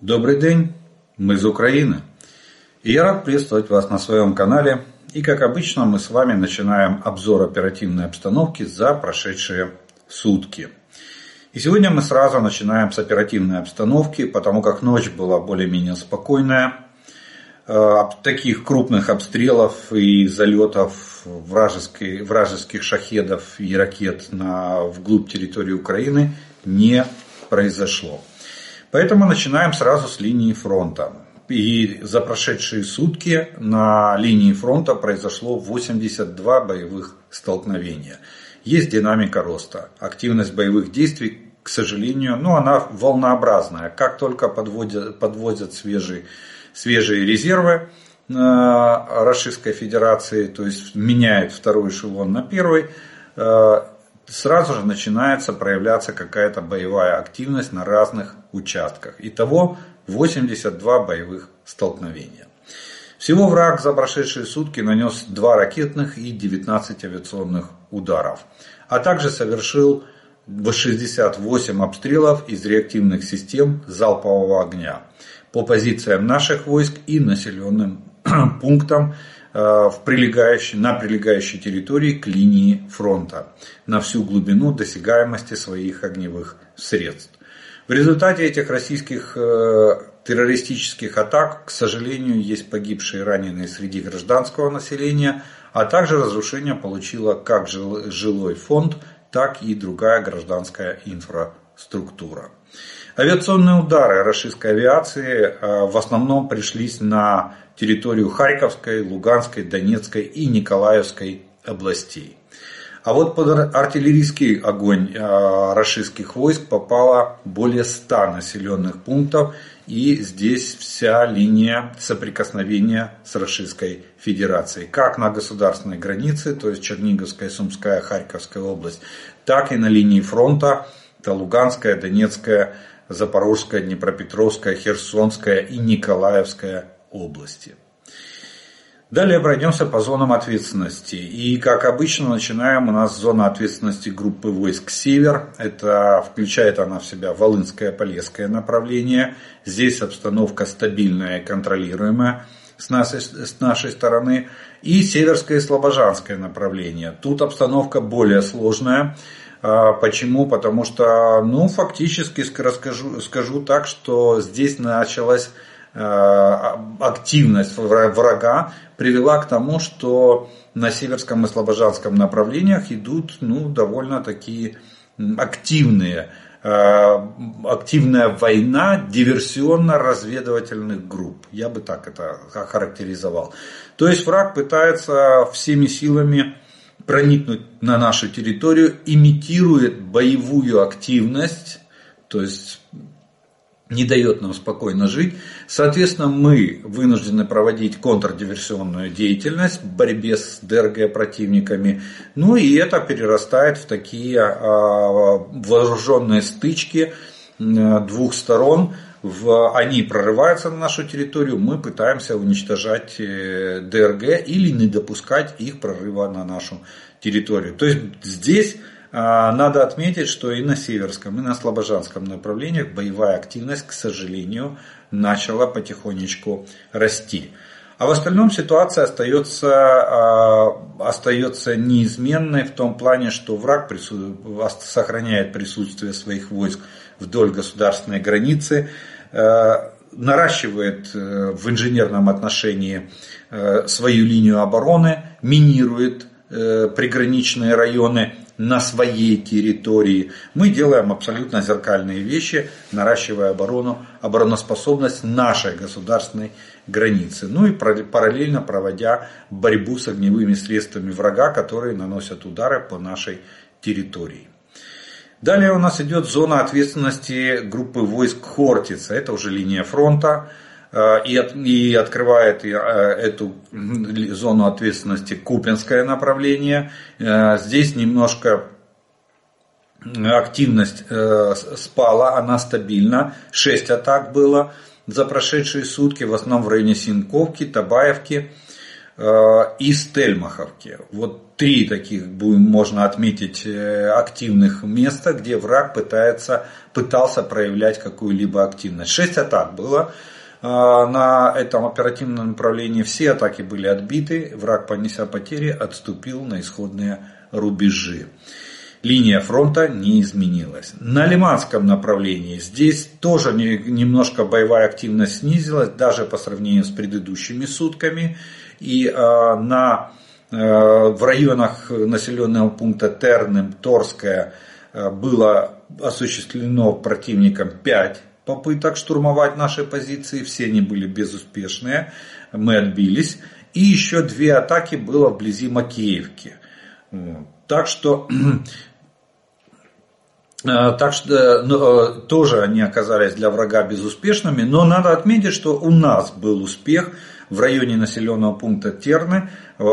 Добрый день, мы из Украины. И я рад приветствовать вас на своем канале. И как обычно мы с вами начинаем обзор оперативной обстановки за прошедшие сутки. И сегодня мы сразу начинаем с оперативной обстановки, потому как ночь была более-менее спокойная. Э, таких крупных обстрелов и залетов вражеских шахедов и ракет на, вглубь территории Украины не произошло. Поэтому начинаем сразу с линии фронта. И за прошедшие сутки на линии фронта произошло 82 боевых столкновения. Есть динамика роста. Активность боевых действий, к сожалению, ну, она волнообразная. Как только подводят, подводят свежие, свежие резервы э, Российской Федерации, то есть меняет второй эшелон на первый, э, сразу же начинается проявляться какая-то боевая активность на разных участках. Итого 82 боевых столкновения. Всего враг за прошедшие сутки нанес 2 ракетных и 19 авиационных ударов, а также совершил 68 обстрелов из реактивных систем залпового огня по позициям наших войск и населенным пунктам в прилегающей, на прилегающей территории к линии фронта на всю глубину досягаемости своих огневых средств. В результате этих российских э, террористических атак, к сожалению, есть погибшие и раненые среди гражданского населения, а также разрушение получила как жилой фонд, так и другая гражданская инфраструктура. Авиационные удары российской авиации э, в основном пришлись на территорию Харьковской, Луганской, Донецкой и Николаевской областей. А вот под артиллерийский огонь э, российских войск попало более 100 населенных пунктов. И здесь вся линия соприкосновения с Российской Федерацией. Как на государственной границе, то есть Черниговская, Сумская, Харьковская область, так и на линии фронта. Это Луганская, Донецкая, Запорожская, Днепропетровская, Херсонская и Николаевская области. Далее пройдемся по зонам ответственности. И как обычно начинаем у нас зона ответственности группы войск «Север». Это включает она в себя Волынское, Полесское направление. Здесь обстановка стабильная и контролируемая с нашей, с нашей стороны. И Северское и Слобожанское направление. Тут обстановка более сложная. А, почему? Потому что, ну, фактически расскажу, скажу так, что здесь началась активность врага привела к тому, что на северском и слобожанском направлениях идут ну, довольно такие активные э, активная война диверсионно-разведывательных групп. Я бы так это охарактеризовал. То есть враг пытается всеми силами проникнуть на нашу территорию, имитирует боевую активность, то есть не дает нам спокойно жить. Соответственно, мы вынуждены проводить контрдиверсионную деятельность в борьбе с ДРГ противниками. Ну и это перерастает в такие а, вооруженные стычки двух сторон. В, они прорываются на нашу территорию, мы пытаемся уничтожать э, ДРГ или не допускать их прорыва на нашу территорию. То есть здесь надо отметить, что и на Северском, и на Слобожанском направлениях боевая активность, к сожалению, начала потихонечку расти. А в остальном ситуация остается, а, остается неизменной в том плане, что враг сохраняет присутствие своих войск вдоль государственной границы, э, наращивает э, в инженерном отношении э, свою линию обороны, минирует приграничные районы на своей территории. Мы делаем абсолютно зеркальные вещи, наращивая оборону, обороноспособность нашей государственной границы. Ну и параллельно проводя борьбу с огневыми средствами врага, которые наносят удары по нашей территории. Далее у нас идет зона ответственности группы войск Хортица. Это уже линия фронта. Э, и, от, и открывает э, эту зону ответственности Купинское направление. Э, здесь немножко активность спала, она стабильна. 6 атак было за прошедшие сутки, в основном в районе Синковки, Табаевки. и Стельмаховке. Вот три таких можно отметить активных места, где враг пытается, пытался проявлять какую-либо активность. Шесть атак было на этом оперативном направлении. Все атаки были отбиты, враг, понеся потери, отступил на исходные рубежи линия фронта не изменилась. На Лиманском направлении здесь тоже немножко боевая активность снизилась, даже по сравнению с предыдущими сутками. И э, на, э, в районах населенного пункта Терным, Торская э, было осуществлено противником 5 попыток штурмовать наши позиции. Все они были безуспешные, мы отбились. И еще две атаки было вблизи Макеевки. Так что Э, так что ну, э, тоже они оказались для врага безуспешными, но надо отметить, что у нас был успех в районе населенного пункта Терны. Э,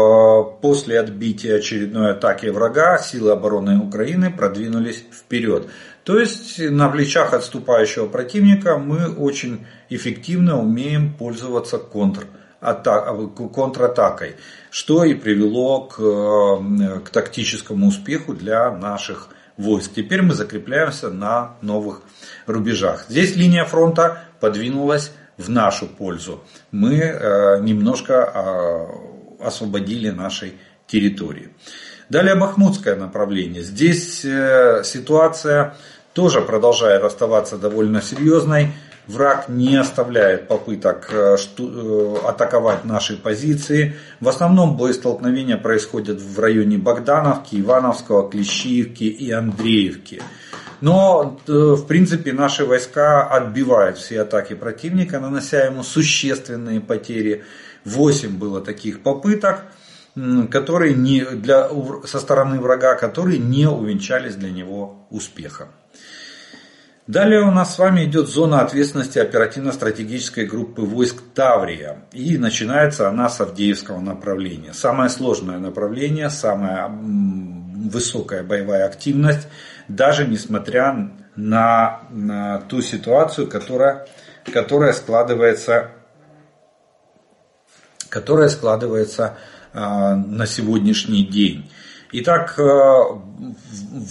после отбития очередной атаки врага силы обороны Украины продвинулись вперед. То есть на плечах отступающего противника мы очень эффективно умеем пользоваться контр контратакой, что и привело к, к тактическому успеху для наших войск. Теперь мы закрепляемся на новых рубежах. Здесь линия фронта подвинулась в нашу пользу. Мы э, немножко э, освободили нашей территории. Далее Бахмутское направление. Здесь э, ситуация тоже продолжает оставаться довольно серьезной. Враг не оставляет попыток э, э, атаковать наши позиции. В основном боестолкновения происходят в районе Богдановки, Ивановского, Клещиевки и Андреевки. Но, в принципе, наши войска отбивают все атаки противника, нанося ему существенные потери. Восемь было таких попыток, которые не, для, со стороны врага, которые не увенчались для него успехом. Далее у нас с вами идет зона ответственности оперативно-стратегической группы войск Таврия. И начинается она с Авдеевского направления. Самое сложное направление, самая высокая боевая активность, даже несмотря на, на ту ситуацию, которая, которая складывается, которая складывается на сегодняшний день. Итак, э,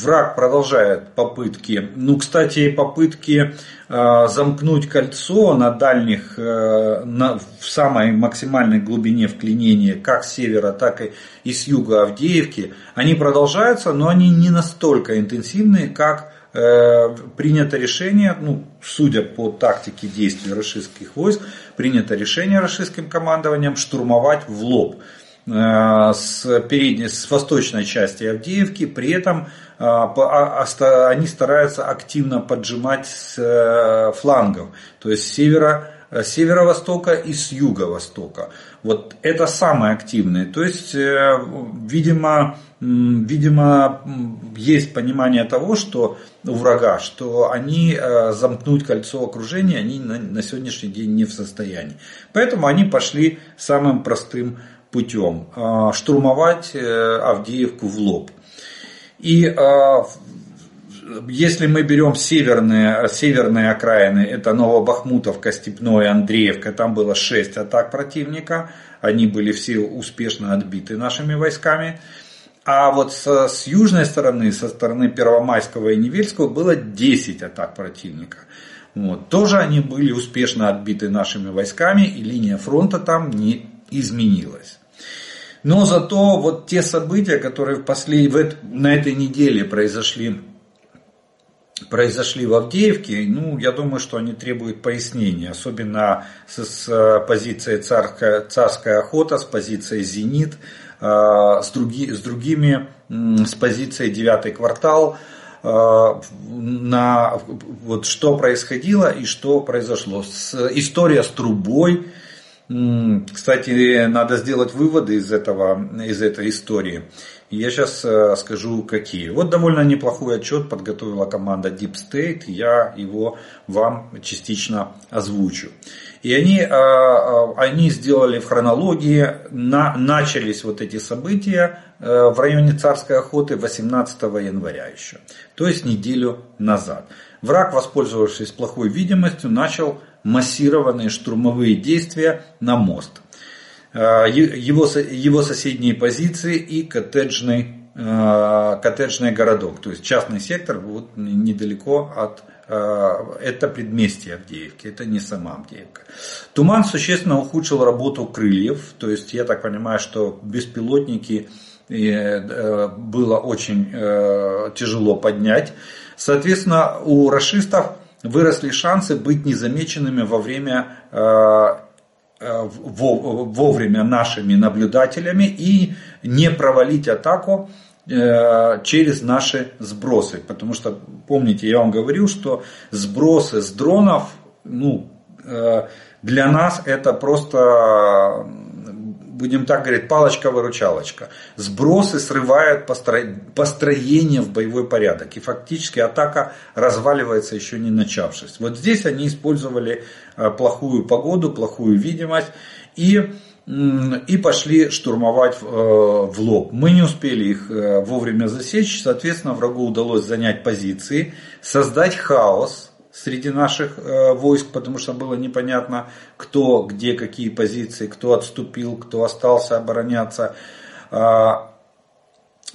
враг продолжает попытки. Ну, кстати, попытки э, замкнуть кольцо на дальних, э, на, в самой максимальной глубине вклинения, как с севера, так и, и с юга Авдеевки, они продолжаются, но они не настолько интенсивные, как принято решение, ну, судя по тактике действий российских войск, принято решение российским командованием штурмовать в лоб. Э, с передней, с восточной части Авдеевки, при этом э, а, они стараются активно поджимать с э, флангов, то есть с севера, с северо-востока и с юго-востока. Вот это самое активное. То есть, видимо, видимо, есть понимание того, что у врага, что они замкнуть кольцо окружения, они на сегодняшний день не в состоянии. Поэтому они пошли самым простым путем а, штурмовать э, Авдеевку в лоб. И а, если мы берем северные, северные окраины, это Новобахмутовка, Степное, Андреевка, там было 6 атак противника, они были все успешно отбиты нашими войсками. А вот с, с южной стороны, со стороны Первомайского и Невельского было 10 атак противника. Вот. Тоже они были успешно отбиты нашими войсками, и линия фронта там не изменилась. Но зато вот те события, которые в послед... в на этой неделе произошли, произошли в Авдеевке, ну, я думаю, что они требуют пояснения, особенно с, с позиции царская, царская охота, с позиции «Зенит», э, с, други, с другими, с позицией «Девятый квартал», э, на вот что происходило и что произошло. С, история с трубой, кстати, надо сделать выводы из, этого, из этой истории. Я сейчас э, скажу какие. Вот довольно неплохой отчет подготовила команда Deep State. Я его вам частично озвучу. И они, э, э, они сделали в хронологии, на, начались вот эти события в районе царской охоты 18 января еще. То есть неделю назад. Враг, воспользовавшись плохой видимостью, начал массированные штурмовые действия на мост. его, его соседние позиции и коттеджный, коттеджный городок. То есть частный сектор вот недалеко от это предместье Авдеевки, это не сама Авдеевка. Туман существенно ухудшил работу крыльев, то есть я так понимаю, что беспилотники было очень тяжело поднять. Соответственно, у расистов выросли шансы быть незамеченными во время э, э, вовремя нашими наблюдателями и не провалить атаку э, через наши сбросы. Потому что, помните, я вам говорил, что сбросы с дронов, ну, для нас это просто будем так говорить, палочка-выручалочка. Сбросы срывают построение в боевой порядок. И фактически атака разваливается еще не начавшись. Вот здесь они использовали э, плохую погоду, плохую видимость и и пошли штурмовать э, в лоб. Мы не успели их э, вовремя засечь, соответственно, врагу удалось занять позиции, создать хаос, среди наших э, войск, потому что было непонятно, кто, где, какие позиции, кто отступил, кто остался обороняться. А,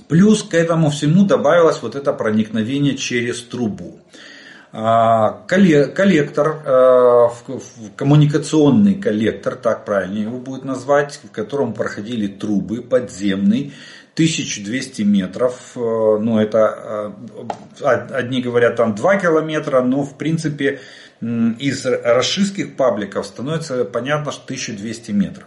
плюс к этому всему добавилось вот это проникновение через трубу. А, коллектор, э, коммуникационный коллектор, так правильно его будет назвать, в котором проходили трубы подземный, 1200 метров, э, ну это э, одни говорят там 2 километра, но в принципе из расистских пабликов становится понятно, что 1200 метров.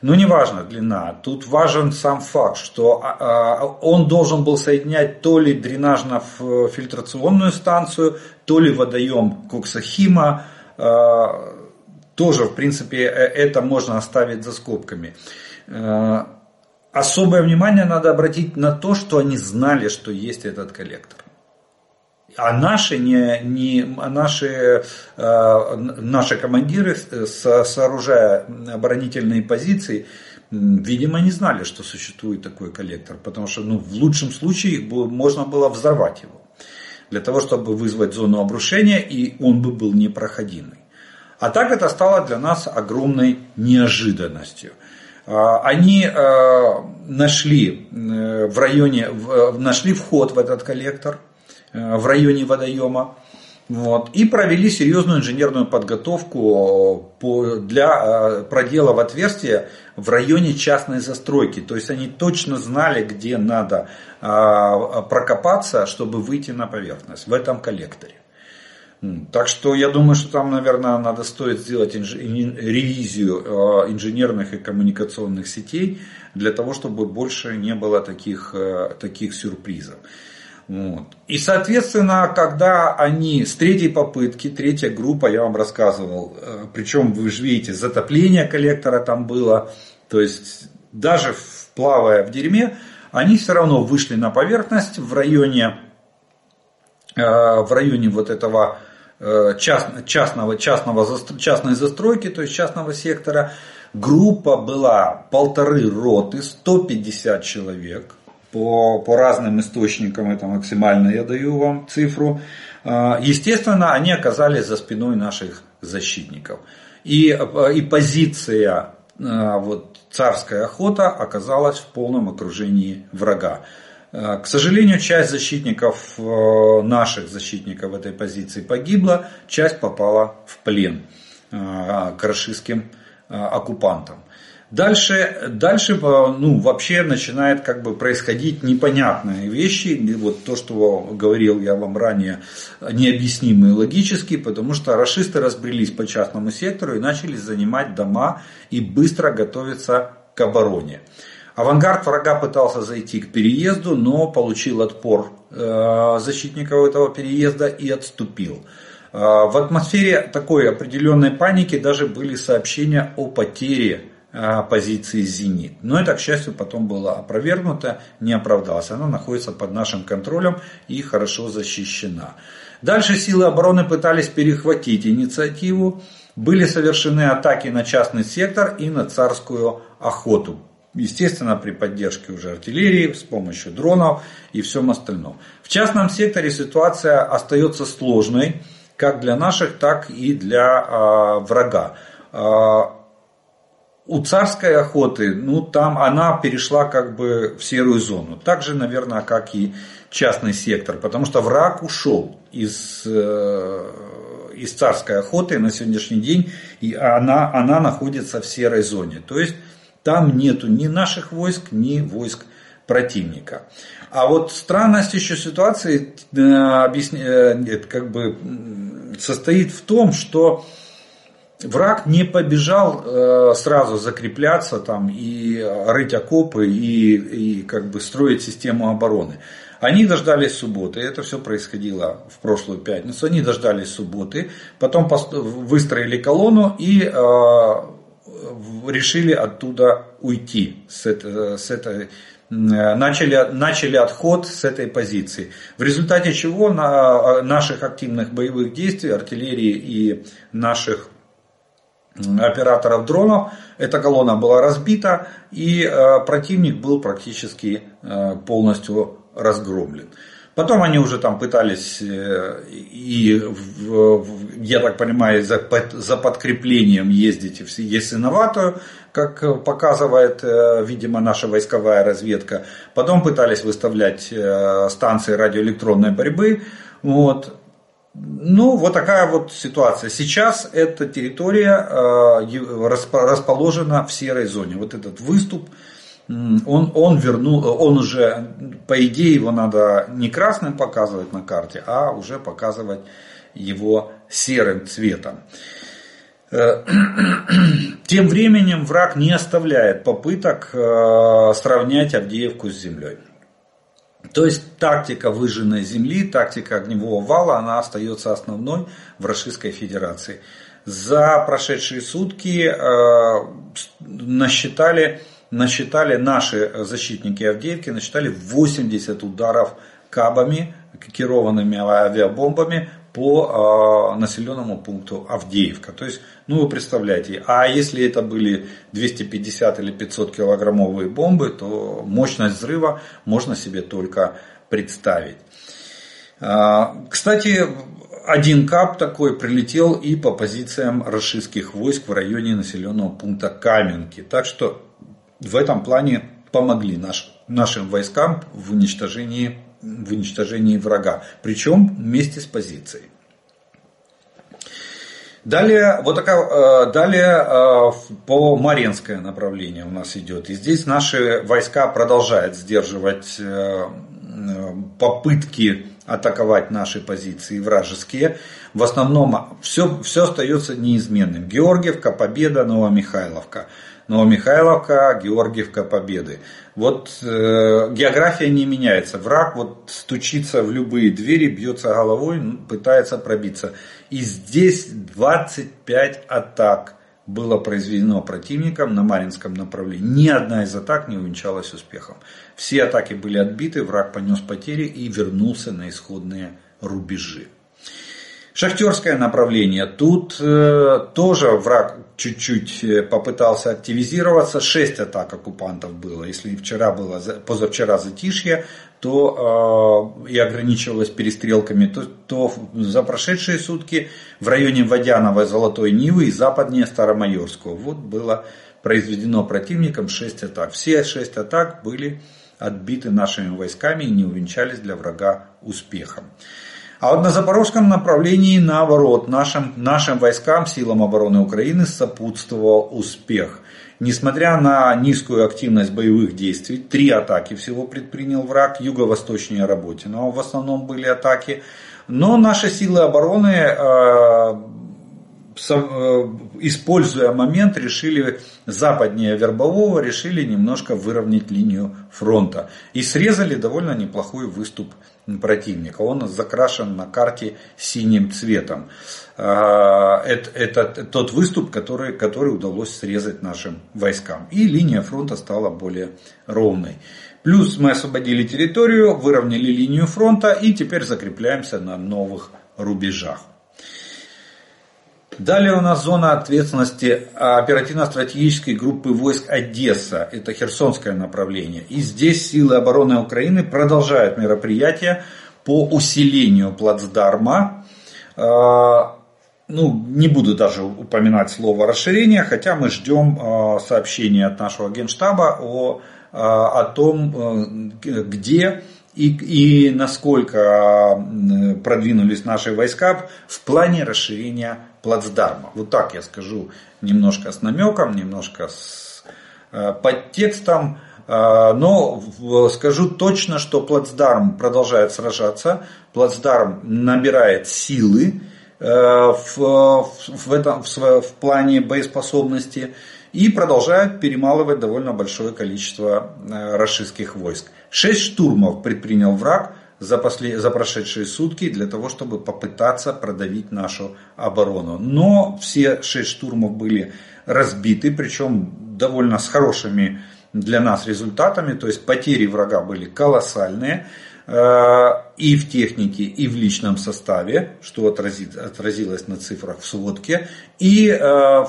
Но не важно длина, тут важен сам факт, что а, а, он должен был соединять то ли дренажно-фильтрационную станцию, то ли водоем Коксахима, э, тоже в принципе это можно оставить за скобками особое внимание надо обратить на то, что они знали, что есть этот коллектор. А наши, не, не, а наши, э, наши командиры, со, сооружая оборонительные позиции, видимо, не знали, что существует такой коллектор. Потому что ну, в лучшем случае можно было взорвать его. Для того, чтобы вызвать зону обрушения, и он бы был непроходимый. А так это стало для нас огромной неожиданностью. А, они а, нашли э, в районе, э, нашли вход в этот коллектор э, в районе водоема. Вот, и провели серьезную инженерную подготовку для продела в отверстие в районе частной застройки. То есть они точно знали, где надо прокопаться, чтобы выйти на поверхность в этом коллекторе. Так что я думаю, что там, наверное, надо стоит сделать инж... ревизию э, инженерных и коммуникационных сетей для того, чтобы больше не было таких, э, таких сюрпризов. Вот. И, соответственно, когда они с третьей попытки, третья группа, я вам рассказывал, э, причем вы же видите, затопление коллектора там было, то есть даже плавая в дерьме, они все равно вышли на поверхность в районе, в районе вот этого Э, частного, частного, частной застройки, то есть частного сектора. Группа была полторы роты, 150 человек. По, по разным источникам, это максимально я даю вам цифру. Э, естественно, они оказались за спиной наших защитников. И, и позиция э, вот, царская охота оказалась в полном окружении врага. Э, к сожалению, часть защитников, э, наших защитников этой позиции погибла, часть попала в плен э, к рашистским оккупантам. Дальше, дальше ну, вообще начинает как бы происходить непонятные вещи. Вот то, что говорил я вам ранее, необъяснимые логически, потому что расисты разбрелись по частному сектору и начали занимать дома и быстро готовиться к обороне. Авангард врага пытался зайти к переезду, но получил отпор э, защитников этого переезда и отступил. Э, в атмосфере такой определенной паники даже были сообщения о потере э, позиции «Зенит». Но это, к счастью, потом было опровергнуто, не оправдалось. Она находится под нашим контролем и хорошо защищена. Дальше силы обороны пытались перехватить инициативу. Были совершены атаки на частный сектор и на царскую охоту. Естественно, при поддержке уже артиллерии, с помощью дронов и всем остальном. В частном секторе ситуация остается сложной, как для наших, так и для э, врага. Э, у царской охоты, ну там она перешла как бы в серую зону. Так же, наверное, как и частный сектор, потому что враг ушел из, э, из царской охоты на сегодняшний день, и она, она находится в серой зоне. То есть там нету ни наших войск, ни войск противника. А вот странность еще ситуации э, объясня, как бы состоит в том, что враг не побежал э, сразу закрепляться там и рыть окопы и, и как бы строить систему обороны. Они дождались субботы, это все происходило в прошлую пятницу, они дождались субботы, потом выстроили колонну и э, решили оттуда уйти с, это, с этой начали, начали отход с этой позиции. В результате чего на наших активных боевых действий, артиллерии и наших операторов дронов, эта колонна была разбита и э, противник был практически э, полностью разгромлен. Потом они уже там пытались э, и, я так понимаю, за, подкреплением ездить в Есиноватую, как показывает, видимо, наша войсковая разведка. Потом пытались выставлять станции радиоэлектронной борьбы. Вот. Ну, вот такая вот ситуация. Сейчас эта территория э, расположена в серой зоне. Вот этот выступ, он, он вернул, он уже, по идее, его надо не красным показывать на карте, а уже показывать его серым цветом. Э, тем временем враг не оставляет попыток э, сравнять Авдеевку с землей. То есть тактика выжженной земли, тактика огневого вала, она остается основной в Российской Федерации. За прошедшие сутки э, насчитали, насчитали наши защитники Авдеевки, насчитали 80 ударов кабами, керованными авиабомбами по э, населенному пункту Авдеевка. То есть, ну вы представляете, а если это были 250 или 500 килограммовые бомбы, то мощность взрыва можно себе только представить. Э, кстати, один кап такой прилетел и по позициям российских войск в районе населенного пункта Каменки. Так что в этом плане помогли наш, нашим войскам в уничтожении в уничтожении врага, причем вместе с позицией. Далее, вот такая, э, далее э, по Маринское направление у нас идет. И здесь наши войска продолжают сдерживать э, попытки атаковать наши позиции вражеские. В основном все, все остается неизменным. Георгиевка, Победа, Новомихайловка. Новомихайловка, Георгиевка, Победы. Вот э, география не меняется. Враг вот стучится в любые двери, бьется головой, пытается пробиться. И здесь 25 атак было произведено противником на Маринском направлении. Ни одна из атак не увенчалась успехом. Все атаки были отбиты, враг понес потери и вернулся на исходные рубежи. Шахтерское направление. Тут э, тоже враг чуть-чуть э, попытался активизироваться. Шесть атак оккупантов было. Если вчера было, позавчера затишье, то э, и ограничивалось перестрелками, то, то за прошедшие сутки в районе Водянова, Золотой Нивы и западнее Старомайорского вот было произведено противником 6 атак. Все 6 атак были отбиты нашими войсками и не увенчались для врага успехом. А вот на запорожском направлении, наоборот, нашим, нашим войскам, силам обороны Украины сопутствовал успех. Несмотря на низкую активность боевых действий, три атаки всего предпринял враг, юго-восточнее Работиного в основном были атаки. Но наши силы обороны, э, используя момент, решили западнее Вербового, решили немножко выровнять линию фронта. И срезали довольно неплохой выступ противника. Он закрашен на карте синим цветом. А, это, это тот выступ, который, который удалось срезать нашим войскам. И линия фронта стала более ровной. Плюс мы освободили территорию, выровняли линию фронта и теперь закрепляемся на новых рубежах. Далее у нас зона ответственности оперативно-стратегической группы войск Одесса. Это Херсонское направление. И здесь силы обороны Украины продолжают мероприятия по усилению плацдарма. А, ну, не буду даже упоминать слово расширение, хотя мы ждем э, сообщения от нашего генштаба о, э, о том, где и, и насколько продвинулись наши войска в плане расширения плацдарма. Вот так я скажу немножко с намеком, немножко с подтекстом. Но скажу точно, что плацдарм продолжает сражаться, плацдарм набирает силы, Э, в, в, этом, в, в плане боеспособности и продолжают перемалывать довольно большое количество э, расистских войск. Шесть штурмов предпринял враг за, после, за прошедшие сутки для того, чтобы попытаться продавить нашу оборону. Но все шесть штурмов были разбиты, причем довольно с хорошими для нас результатами, то есть потери врага были колоссальные. Э, и в технике, и в личном составе, что отразилось на цифрах в сводке. И э,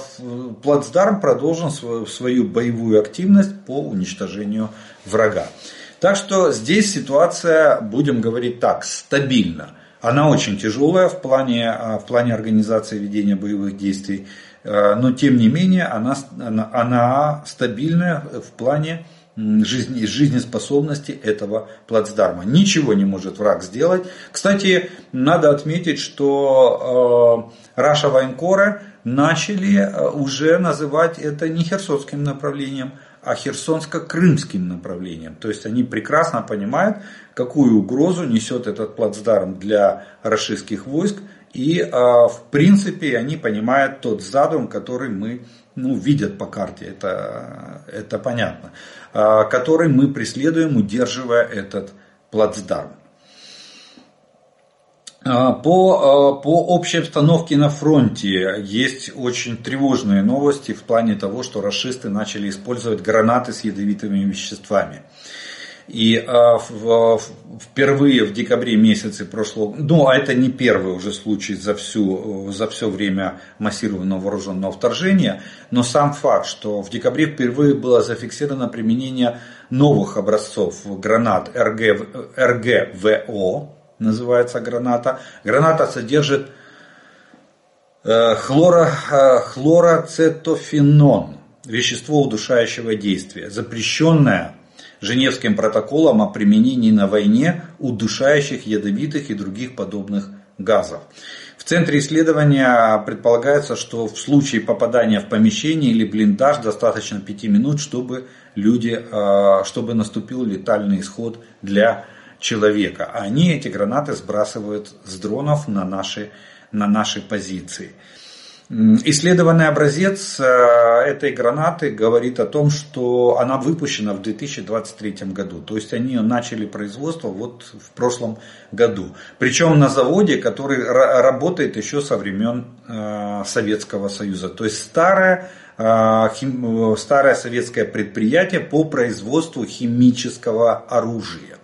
плацдарм продолжен свою, свою боевую активность по уничтожению врага. Так что здесь ситуация, будем говорить так, стабильна. Она очень тяжелая в плане, э, в плане организации ведения боевых действий, но тем не менее она, она, стабильная в плане жизни, жизнеспособности этого плацдарма. Ничего не может враг сделать. Кстати, надо отметить, что э, Раша Вайнкора начали э, уже называть это не херсонским направлением, а херсонско-крымским направлением. То есть они прекрасно понимают, какую угрозу несет этот плацдарм для российских войск. И э, в принципе они понимают тот задум, который мы ну, видят по карте, это, это понятно, а, который мы преследуем, удерживая этот плацдарм. А, по, а, по общей обстановке на фронте есть очень тревожные новости в плане того, что расисты начали использовать гранаты с ядовитыми веществами. И э, в, впервые в декабре месяце прошлого, ну а это не первый уже случай за, всю, за все время массированного вооруженного вторжения, но сам факт, что в декабре впервые было зафиксировано применение новых образцов гранат РГ, РГВО, называется граната. Граната содержит э, хлоро, э, вещество удушающего действия, запрещенное Женевским протоколом о применении на войне удушающих, ядовитых и других подобных газов. В центре исследования предполагается, что в случае попадания в помещение или блиндаж достаточно 5 минут, чтобы, люди, а, чтобы наступил летальный исход для человека. А они эти гранаты сбрасывают с дронов на наши, на наши позиции. Исследованный образец э, этой гранаты говорит о том, что она выпущена в 2023 году. То есть они начали производство вот в прошлом году. Причем на заводе, который работает еще со времен э, Советского Союза. То есть старое, э, старое советское предприятие по производству химического оружия.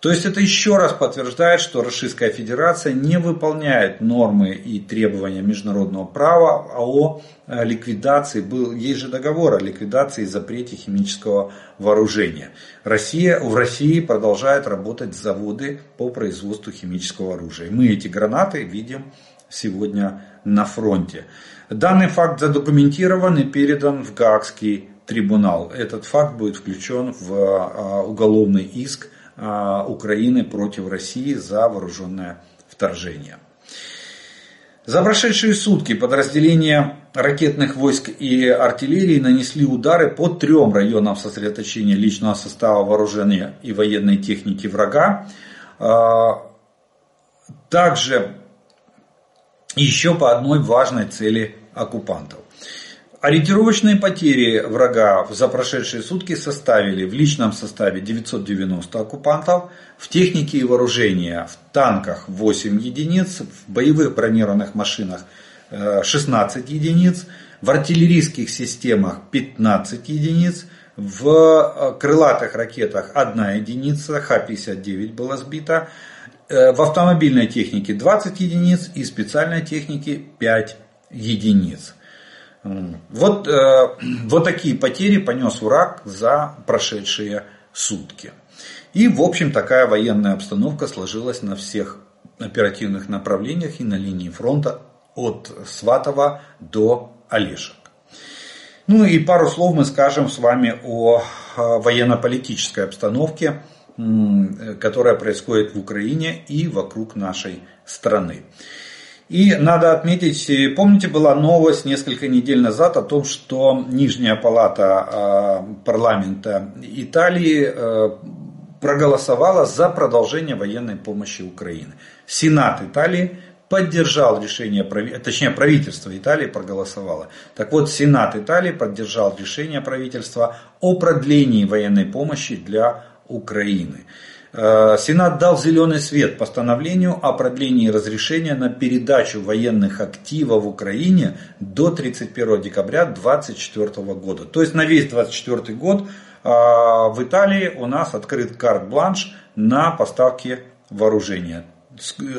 То есть это еще раз подтверждает, что Российская Федерация не выполняет нормы и требования международного права о э, ликвидации. Был, есть же договор о ликвидации и запрете химического вооружения. Россия, в России продолжают работать заводы по производству химического оружия. Мы эти гранаты видим сегодня на фронте. Данный факт задокументирован и передан в Гаагский трибунал. Этот факт будет включен в э, уголовный иск а, Украины против России за вооруженное вторжение. За прошедшие сутки подразделения ракетных войск и артиллерии нанесли удары по трем районам сосредоточения личного состава вооружения и военной техники врага. А, также еще по одной важной цели оккупантов. Ориентировочные потери врага за прошедшие сутки составили в личном составе 990 оккупантов, в технике и вооружении в танках 8 единиц, в боевых бронированных машинах 16 э, единиц, в артиллерийских системах 15 единиц, в э, крылатых ракетах 1 единица, Х-59 была сбита, э, в автомобильной технике 20 единиц и специальной технике 5 единиц. Вот, э, вот такие потери понес враг за прошедшие сутки. И, в общем, такая военная обстановка сложилась на всех оперативных направлениях и на линии фронта от Сватова до Олешек. Ну и пару слов мы скажем с вами о военно-политической обстановке, которая происходит в Украине и вокруг нашей страны. И надо отметить, помните, была новость несколько недель назад о том, что Нижняя палата парламента Италии проголосовала за продолжение военной помощи Украины. Сенат Италии поддержал решение, точнее правительство Италии проголосовало. Так вот, Сенат Италии поддержал решение правительства о продлении военной помощи для Украины. Э, Сенат дал зеленый свет постановлению о продлении разрешения на передачу военных активов в Украине до 31 декабря 2024 года. То есть на весь 2024 год э, в Италии у нас открыт карт-бланш на поставки вооружения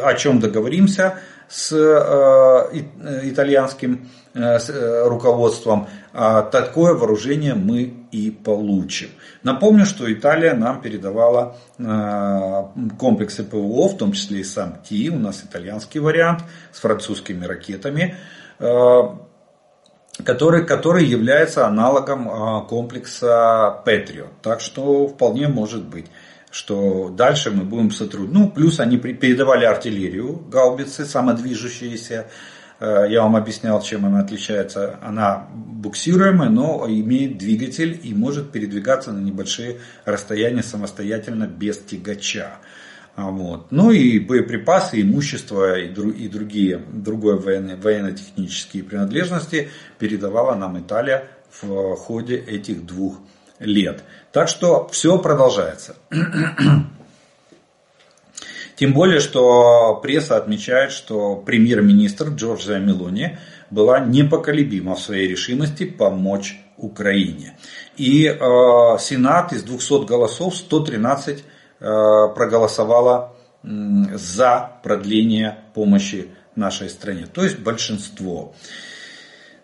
о чем договоримся с э, итальянским руководством, а такое вооружение мы и получим. Напомню, что Италия нам передавала э, комплексы ПВО, в том числе и сам ТИ, у нас итальянский вариант с французскими ракетами, который, который является аналогом комплекса Patriot. Так что вполне может быть что дальше мы будем сотрудничать. Ну, плюс они передавали артиллерию, гаубицы, самодвижущиеся. Я вам объяснял, чем она отличается. Она буксируемая, но имеет двигатель и может передвигаться на небольшие расстояния самостоятельно без тягача. А, вот. Ну и боеприпасы, имущество и, другие, другое военно, военно-технические принадлежности передавала нам Италия в ходе этих двух лет. Так что все продолжается. Тем более, что пресса отмечает, что премьер-министр Джорджия Мелони была непоколебима в своей решимости помочь Украине. И э, Сенат из 200 голосов 113 э, проголосовало э, за продление помощи нашей стране. То есть большинство.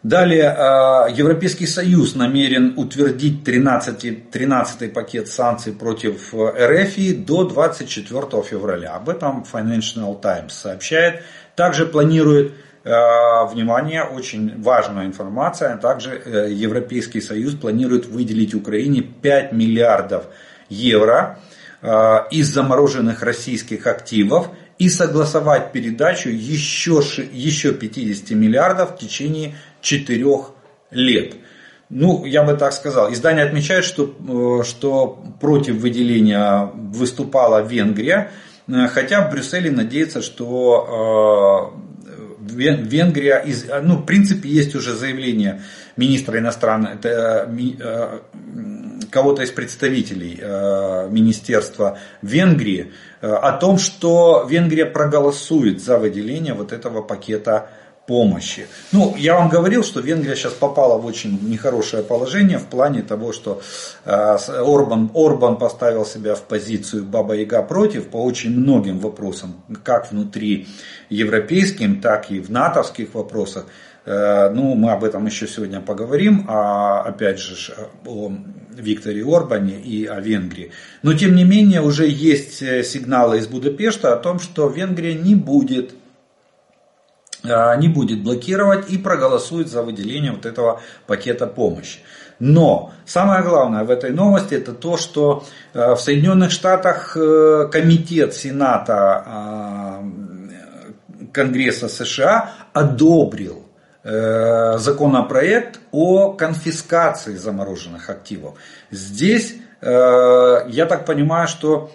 Далее, а, Европейский Союз намерен утвердить 13, 13 пакет санкций против э, РФ до 24 февраля. Об этом Financial Times сообщает. Также планирует, э, внимание, очень важная информация, также э, Европейский Союз планирует выделить Украине 5 миллиардов евро из замороженных российских активов и согласовать передачу еще, еще 50 миллиардов в течение 4 лет. Ну, я бы так сказал. Издание отмечает, что, э, что против выделения выступала Венгрия, э, хотя в Брюсселе надеется, что э, Венгрия, ну, в принципе, есть уже заявление министра иностранных, кого-то из представителей Министерства Венгрии о том, что Венгрия проголосует за выделение вот этого пакета помощи. Ну, я вам говорил, что Венгрия сейчас попала в очень нехорошее положение в плане того, что э, Орбан, Орбан поставил себя в позицию Баба Яга против по очень многим вопросам, как внутри европейским, так и в натовских вопросах. Э, ну, мы об этом еще сегодня поговорим, а опять же о Викторе Орбане и о Венгрии. Но тем не менее уже есть э, сигналы из Будапешта о том, что Венгрия не будет не будет блокировать и проголосует за выделение вот этого пакета помощи. Но самое главное в этой новости это то, что э, в Соединенных Штатах э, комитет Сената Конгресса США одобрил э, законопроект о конфискации замороженных активов. Здесь, я так понимаю, что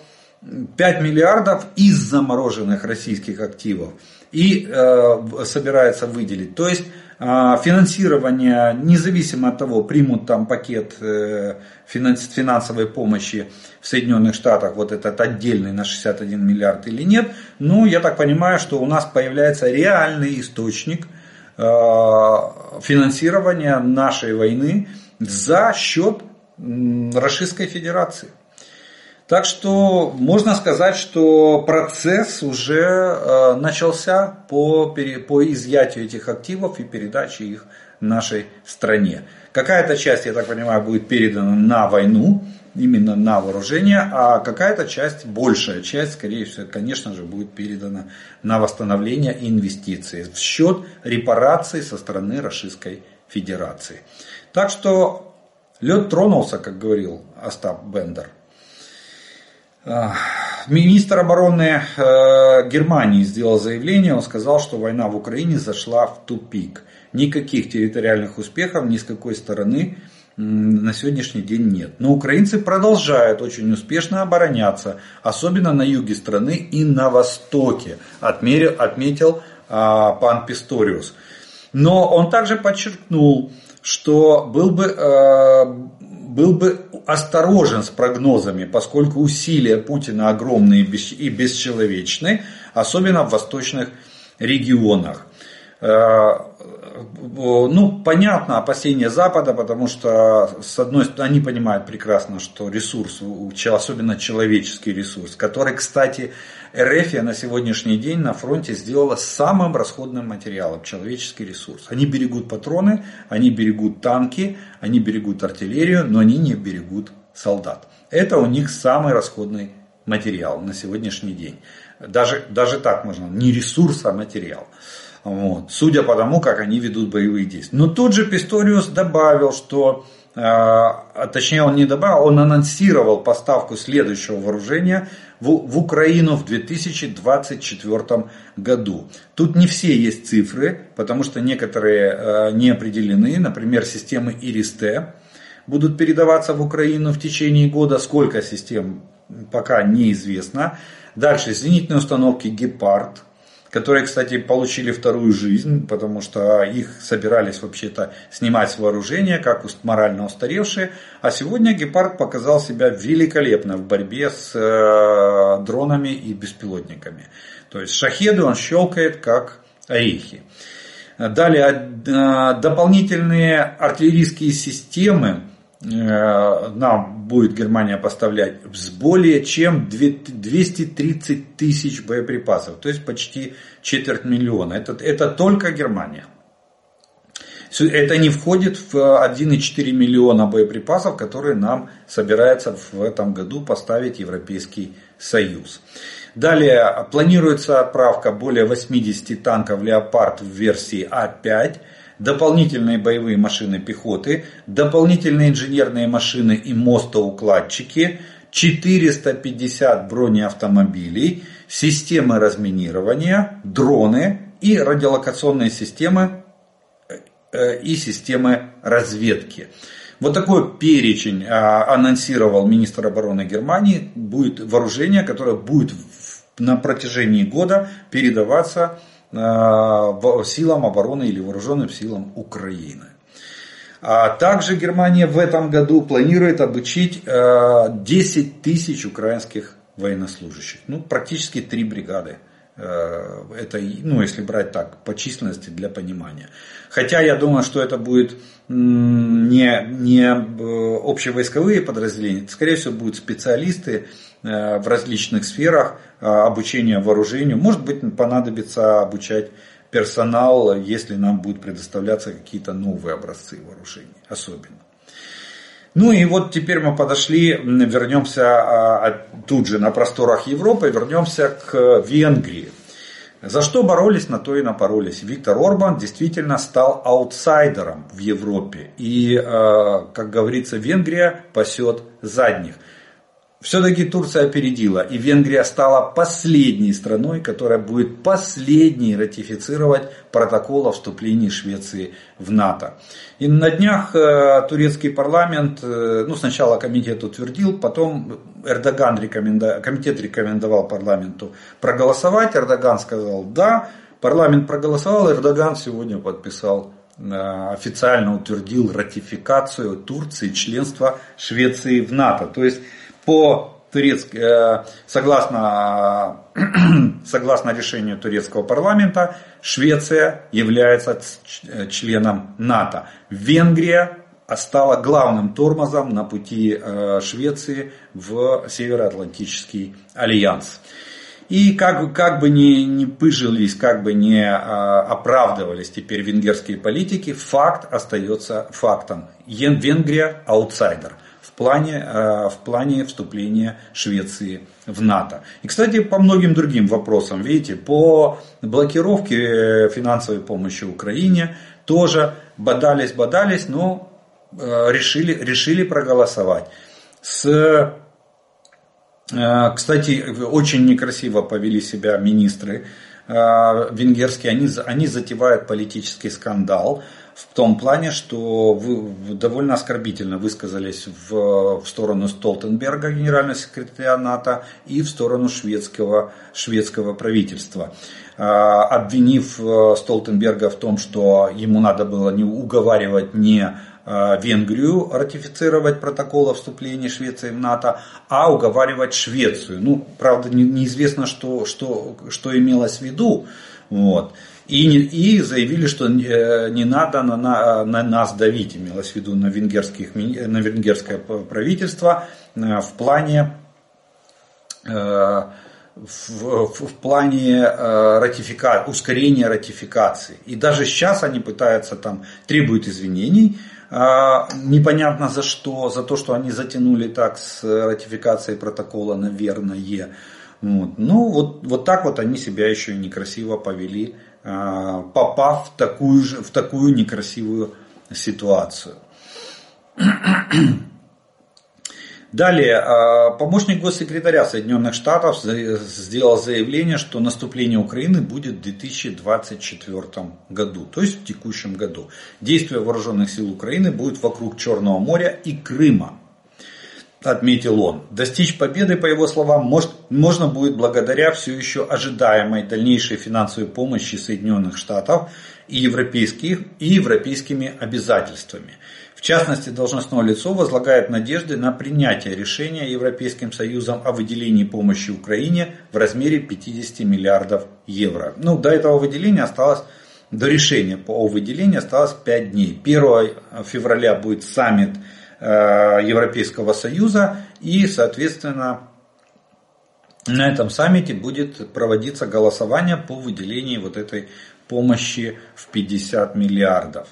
5 миллиардов из замороженных российских активов и э, собирается выделить. То есть э, финансирование, независимо от того, примут там пакет э, финансовой помощи в Соединенных Штатах, вот этот отдельный на 61 миллиард или нет, ну, я так понимаю, что у нас появляется реальный источник э, финансирования нашей войны за счет Российской Федерации. Так что можно сказать, что процесс уже э, начался по, по изъятию этих активов и передаче их нашей стране. Какая-то часть, я так понимаю, будет передана на войну, именно на вооружение, а какая-то часть, большая часть, скорее всего, конечно же, будет передана на восстановление и инвестиции в счет репараций со стороны Российской Федерации. Так что лед тронулся, как говорил Остап Бендер. Министр обороны э, Германии сделал заявление, он сказал, что война в Украине зашла в тупик. Никаких территориальных успехов ни с какой стороны на сегодняшний день нет. Но украинцы продолжают очень успешно обороняться, особенно на юге страны и на востоке, отметил, отметил а, пан Писториус. Но он также подчеркнул, что был бы, а, был бы осторожен с прогнозами, поскольку усилия Путина огромные и бесчеловечны, особенно в восточных регионах. Ну, понятно опасения Запада, потому что, с одной стороны, они понимают прекрасно, что ресурс, особенно человеческий ресурс, который, кстати, РФ на сегодняшний день на фронте сделала самым расходным материалом, человеческий ресурс. Они берегут патроны, они берегут танки, они берегут артиллерию, но они не берегут солдат. Это у них самый расходный материал на сегодняшний день. Даже, даже так можно, не ресурс, а материал. Вот, судя по тому, как они ведут боевые действия. Но тут же Писториус добавил, что, э, а точнее он не добавил, он анонсировал поставку следующего вооружения в, в Украину в 2024 году. Тут не все есть цифры, потому что некоторые э, не определены. Например, системы ИРИС-Т будут передаваться в Украину в течение года. Сколько систем пока неизвестно. Дальше зенитные установки «Гепард», которые, кстати, получили вторую жизнь, потому что их собирались вообще-то снимать с вооружения, как морально устаревшие. А сегодня Гепард показал себя великолепно в борьбе с э, дронами и беспилотниками. То есть шахеды он щелкает как орехи. Далее э, дополнительные артиллерийские системы нам будет Германия поставлять с более чем 230 тысяч боеприпасов, то есть почти четверть миллиона. Это, это только Германия. Это не входит в 1,4 миллиона боеприпасов, которые нам собирается в этом году поставить Европейский Союз. Далее планируется отправка более 80 танков «Леопард» в версии А5 дополнительные боевые машины пехоты, дополнительные инженерные машины и мостоукладчики, 450 бронеавтомобилей, системы разминирования, дроны и радиолокационные системы э, и системы разведки. Вот такой перечень а, анонсировал министр обороны Германии. Будет вооружение, которое будет на протяжении года передаваться Э, силам обороны или вооруженным силам Украины. А также Германия в этом году планирует обучить 10 э, тысяч украинских военнослужащих. Ну, практически три бригады. Э, это, ну, если брать так, по численности для понимания. Хотя я думаю, что это будет не, не общевойсковые подразделения, скорее всего, будут специалисты в различных сферах, а, обучения вооружению. Может быть, понадобится обучать персонал, если нам будут предоставляться какие-то новые образцы вооружений, особенно. Ну и вот теперь мы подошли, вернемся а, тут же на просторах Европы, вернемся к Венгрии. За что боролись, на то и напоролись. Виктор Орбан действительно стал аутсайдером в Европе. И, а, как говорится, Венгрия пасет задних. Все-таки Турция опередила, и Венгрия стала последней страной, которая будет последней ратифицировать протокол о вступлении Швеции в НАТО. И на днях э, турецкий парламент, э, ну сначала комитет утвердил, потом Эрдоган рекоменда... комитет рекомендовал парламенту проголосовать, Эрдоган сказал да, парламент проголосовал, Эрдоган сегодня подписал э, официально утвердил ратификацию Турции членства Швеции в НАТО. То есть по турецк... Э, согласно, согласно решению турецкого парламента, Швеция является членом НАТО. Венгрия стала главным тормозом на пути э, Швеции в Североатлантический альянс. И как, как бы ни, ни пыжились, как бы не а, оправдывались теперь венгерские политики, факт остается фактом. Венгрия аутсайдер в плане, э, в плане вступления Швеции в НАТО. И, кстати, по многим другим вопросам, видите, по блокировке финансовой помощи Украине тоже бодались-бодались, но решили, решили проголосовать. С кстати, очень некрасиво повели себя министры венгерские. Они, они затевают политический скандал в том плане, что вы довольно оскорбительно высказались в, в сторону Столтенберга, генерального секретаря НАТО, и в сторону шведского, шведского правительства обвинив э, Столтенберга в том, что ему надо было не уговаривать не э, Венгрию ратифицировать протокол о вступлении Швеции в НАТО, а уговаривать Швецию. Ну, правда, неизвестно, что, что, что имелось в виду. Вот. И, и заявили, что э, не надо на, на, на нас давить, имелось в виду на, венгерских, на венгерское правительство э, в плане, э, в, в, плане ратифика, ускорения ратификации. И даже сейчас они пытаются там, требуют извинений, непонятно за что, за то, что они затянули так с ратификацией протокола, наверное. Вот. Ну, вот, вот так вот они себя еще некрасиво повели попав в такую, же, в такую некрасивую ситуацию. Далее, а, помощник госсекретаря Соединенных Штатов сделал заявление, что наступление Украины будет в 2024 году, то есть в текущем году. Действия вооруженных сил Украины будут вокруг Черного моря и Крыма отметил он. Достичь победы, по его словам, может, можно будет благодаря все еще ожидаемой дальнейшей финансовой помощи Соединенных Штатов и, европейских, и европейскими обязательствами. В частности, должностное лицо возлагает надежды на принятие решения Европейским Союзом о выделении помощи Украине в размере 50 миллиардов евро. Ну, до этого выделения осталось до решения по выделению осталось 5 дней. 1 февраля будет саммит Европейского Союза и, соответственно, на этом саммите будет проводиться голосование по выделению вот этой помощи в 50 миллиардов.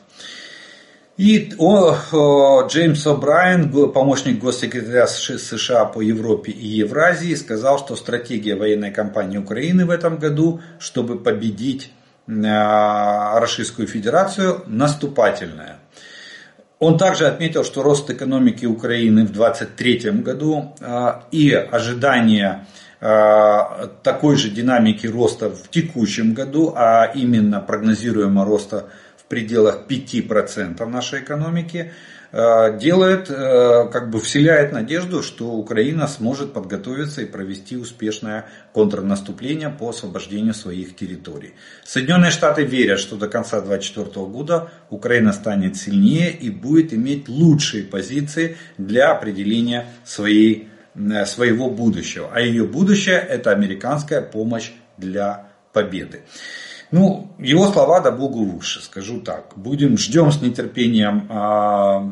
И о, Джеймс О'Брайен, помощник госсекретаря США по Европе и Евразии, сказал, что стратегия военной кампании Украины в этом году, чтобы победить э, Российскую Федерацию, наступательная. Он также отметил, что рост экономики Украины в 2023 году а, и ожидания а, такой же динамики роста в текущем году, а именно прогнозируемого роста в пределах 5% нашей экономики, делает, э, как бы вселяет надежду, что Украина сможет подготовиться и провести успешное контрнаступление по освобождению своих территорий. Соединенные Штаты верят, что до конца 2024 года Украина станет сильнее и будет иметь лучшие позиции для определения своей, э, своего будущего. А ее будущее это американская помощь для победы. Ну, его слова да богу в уши, скажу так. Будем, ждем с нетерпением, а,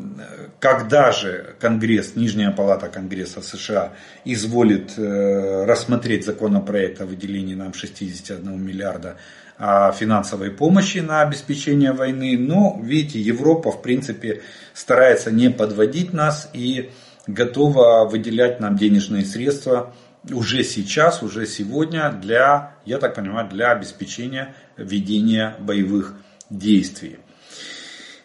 когда же Конгресс, Нижняя Палата Конгресса США изволит э, рассмотреть законопроект о выделении нам 61 миллиарда а, финансовой помощи на обеспечение войны. Но, видите, Европа, в принципе, старается не подводить нас и готова выделять нам денежные средства уже сейчас, уже сегодня для, я так понимаю, для обеспечения ведения боевых действий.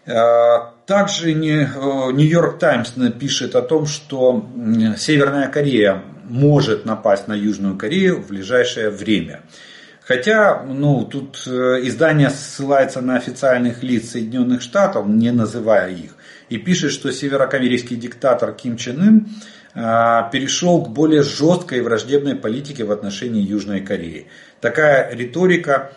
Э, также э, Нью-Йорк Таймс пишет о том, что Северная Корея может напасть на Южную Корею в ближайшее время. Хотя, ну, тут э, издание ссылается на официальных лиц Соединенных Штатов, не называя их, и пишет, что северокорейский диктатор Ким Чен Ын перешел к более жесткой и враждебной политике в отношении Южной Кореи. Такая риторика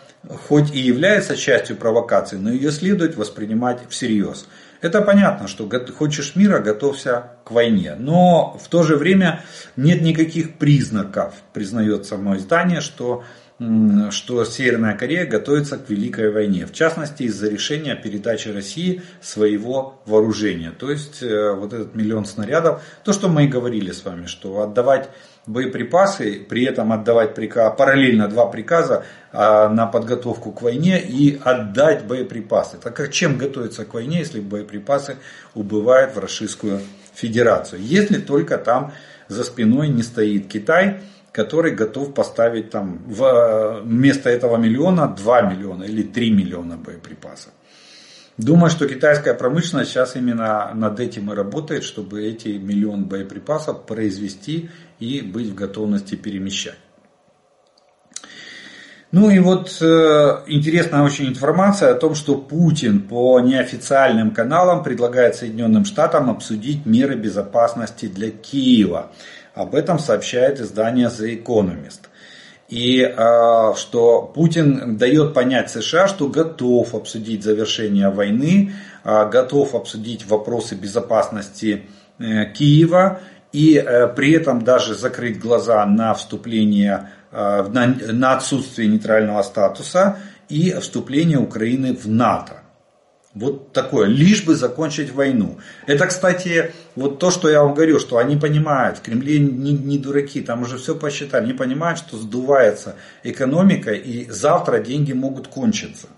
хоть и является частью провокации, но ее следует воспринимать всерьез. Это понятно, что хочешь мира, готовься к войне. Но в то же время нет никаких признаков, признает само издание, что что Северная Корея готовится к Великой войне. В частности, из-за решения передачи России своего вооружения. То есть, э, вот этот миллион снарядов, то, что мы и говорили с вами, что отдавать боеприпасы, при этом отдавать приказ, параллельно два приказа а, на подготовку к войне и отдать боеприпасы. Так как чем готовиться к войне, если боеприпасы убывают в Российскую Федерацию? Если только там за спиной не стоит Китай, который готов поставить там вместо этого миллиона 2 миллиона или 3 миллиона боеприпасов. Думаю, что китайская промышленность сейчас именно над этим и работает, чтобы эти миллион боеприпасов произвести и быть в готовности перемещать. Ну и вот э, интересная очень информация о том, что Путин по неофициальным каналам предлагает Соединенным Штатам обсудить меры безопасности для Киева. Об этом сообщает издание The Economist. И э, что Путин дает понять США, что готов обсудить завершение войны, э, готов обсудить вопросы безопасности э, Киева и э, при этом даже закрыть глаза на вступление, на, на отсутствие нейтрального статуса и вступление Украины в НАТО. Вот такое, лишь бы закончить войну. Это, кстати, вот то, что я вам говорю, что они понимают, в Кремле не, не дураки, там уже все посчитали, они понимают, что сдувается экономика и завтра деньги могут кончиться.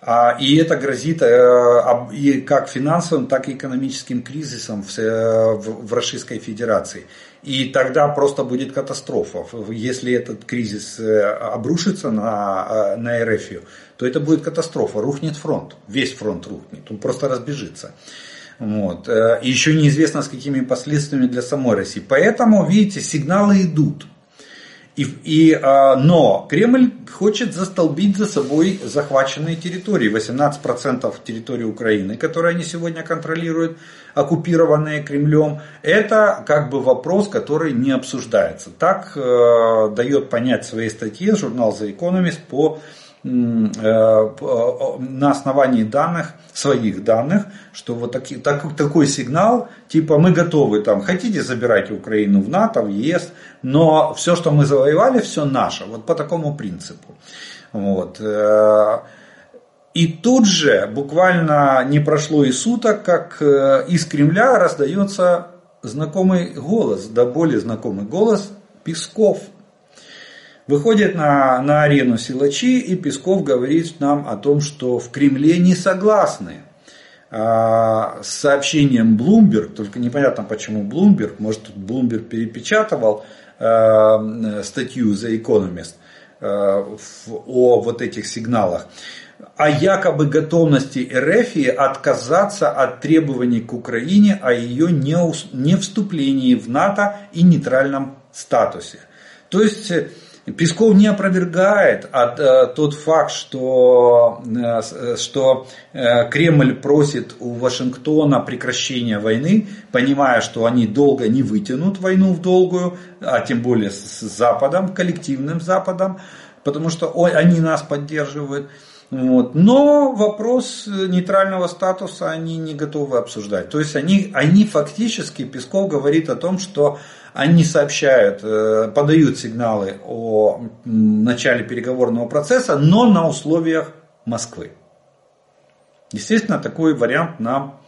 А, и это грозит э, и как финансовым, так и экономическим кризисом в, э, в, в Российской Федерации. И тогда просто будет катастрофа. Если этот кризис э, обрушится на, на РФ, то это будет катастрофа. Рухнет фронт. Весь фронт рухнет. Он просто разбежится. Вот. И еще неизвестно с какими последствиями для самой России. Поэтому, видите, сигналы идут. И, и, а, но Кремль хочет застолбить за собой захваченные территории. 18% территории Украины, которые они сегодня контролируют, оккупированные Кремлем, это как бы вопрос, который не обсуждается. Так э, дает понять в своей статье журнал The Economist по Э, на основании данных, своих данных, что вот таки, так, такой сигнал, типа мы готовы, там, хотите забирать Украину в НАТО, в ЕС, но все, что мы завоевали, все наше, вот по такому принципу. Вот. Э, и тут же, буквально не прошло и суток, как э, из Кремля раздается знакомый голос, да более знакомый голос Песков – Выходит на, на арену силачи, и Песков говорит нам о том, что в Кремле не согласны а, с сообщением Bloomberg, только непонятно почему Bloomberg, может Bloomberg перепечатывал статью The Economist а, о вот этих сигналах, о якобы готовности РФ отказаться от требований к Украине о ее не вступлении в НАТО и нейтральном статусе. То есть Песков не опровергает от, э, тот факт, что, э, что э, Кремль просит у Вашингтона прекращения войны, понимая, что они долго не вытянут войну в долгую, а тем более с Западом, коллективным Западом, потому что они нас поддерживают. Вот. Но вопрос нейтрального статуса они не готовы обсуждать. То есть они, они фактически, Песков говорит о том, что они сообщают, э, подают сигналы о начале переговорного процесса, но на условиях Москвы. Естественно, такой вариант нам,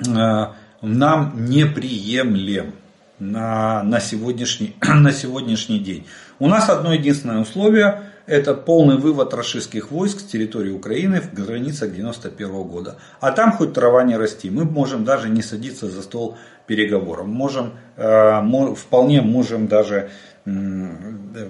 э, нам неприемлем на, на, сегодняшний, на сегодняшний день. У нас одно единственное условие – это полный вывод российских войск с территории Украины в границах 91 года. А там хоть трава не расти. Мы можем даже не садиться за стол переговоров. Можем, э, вполне можем даже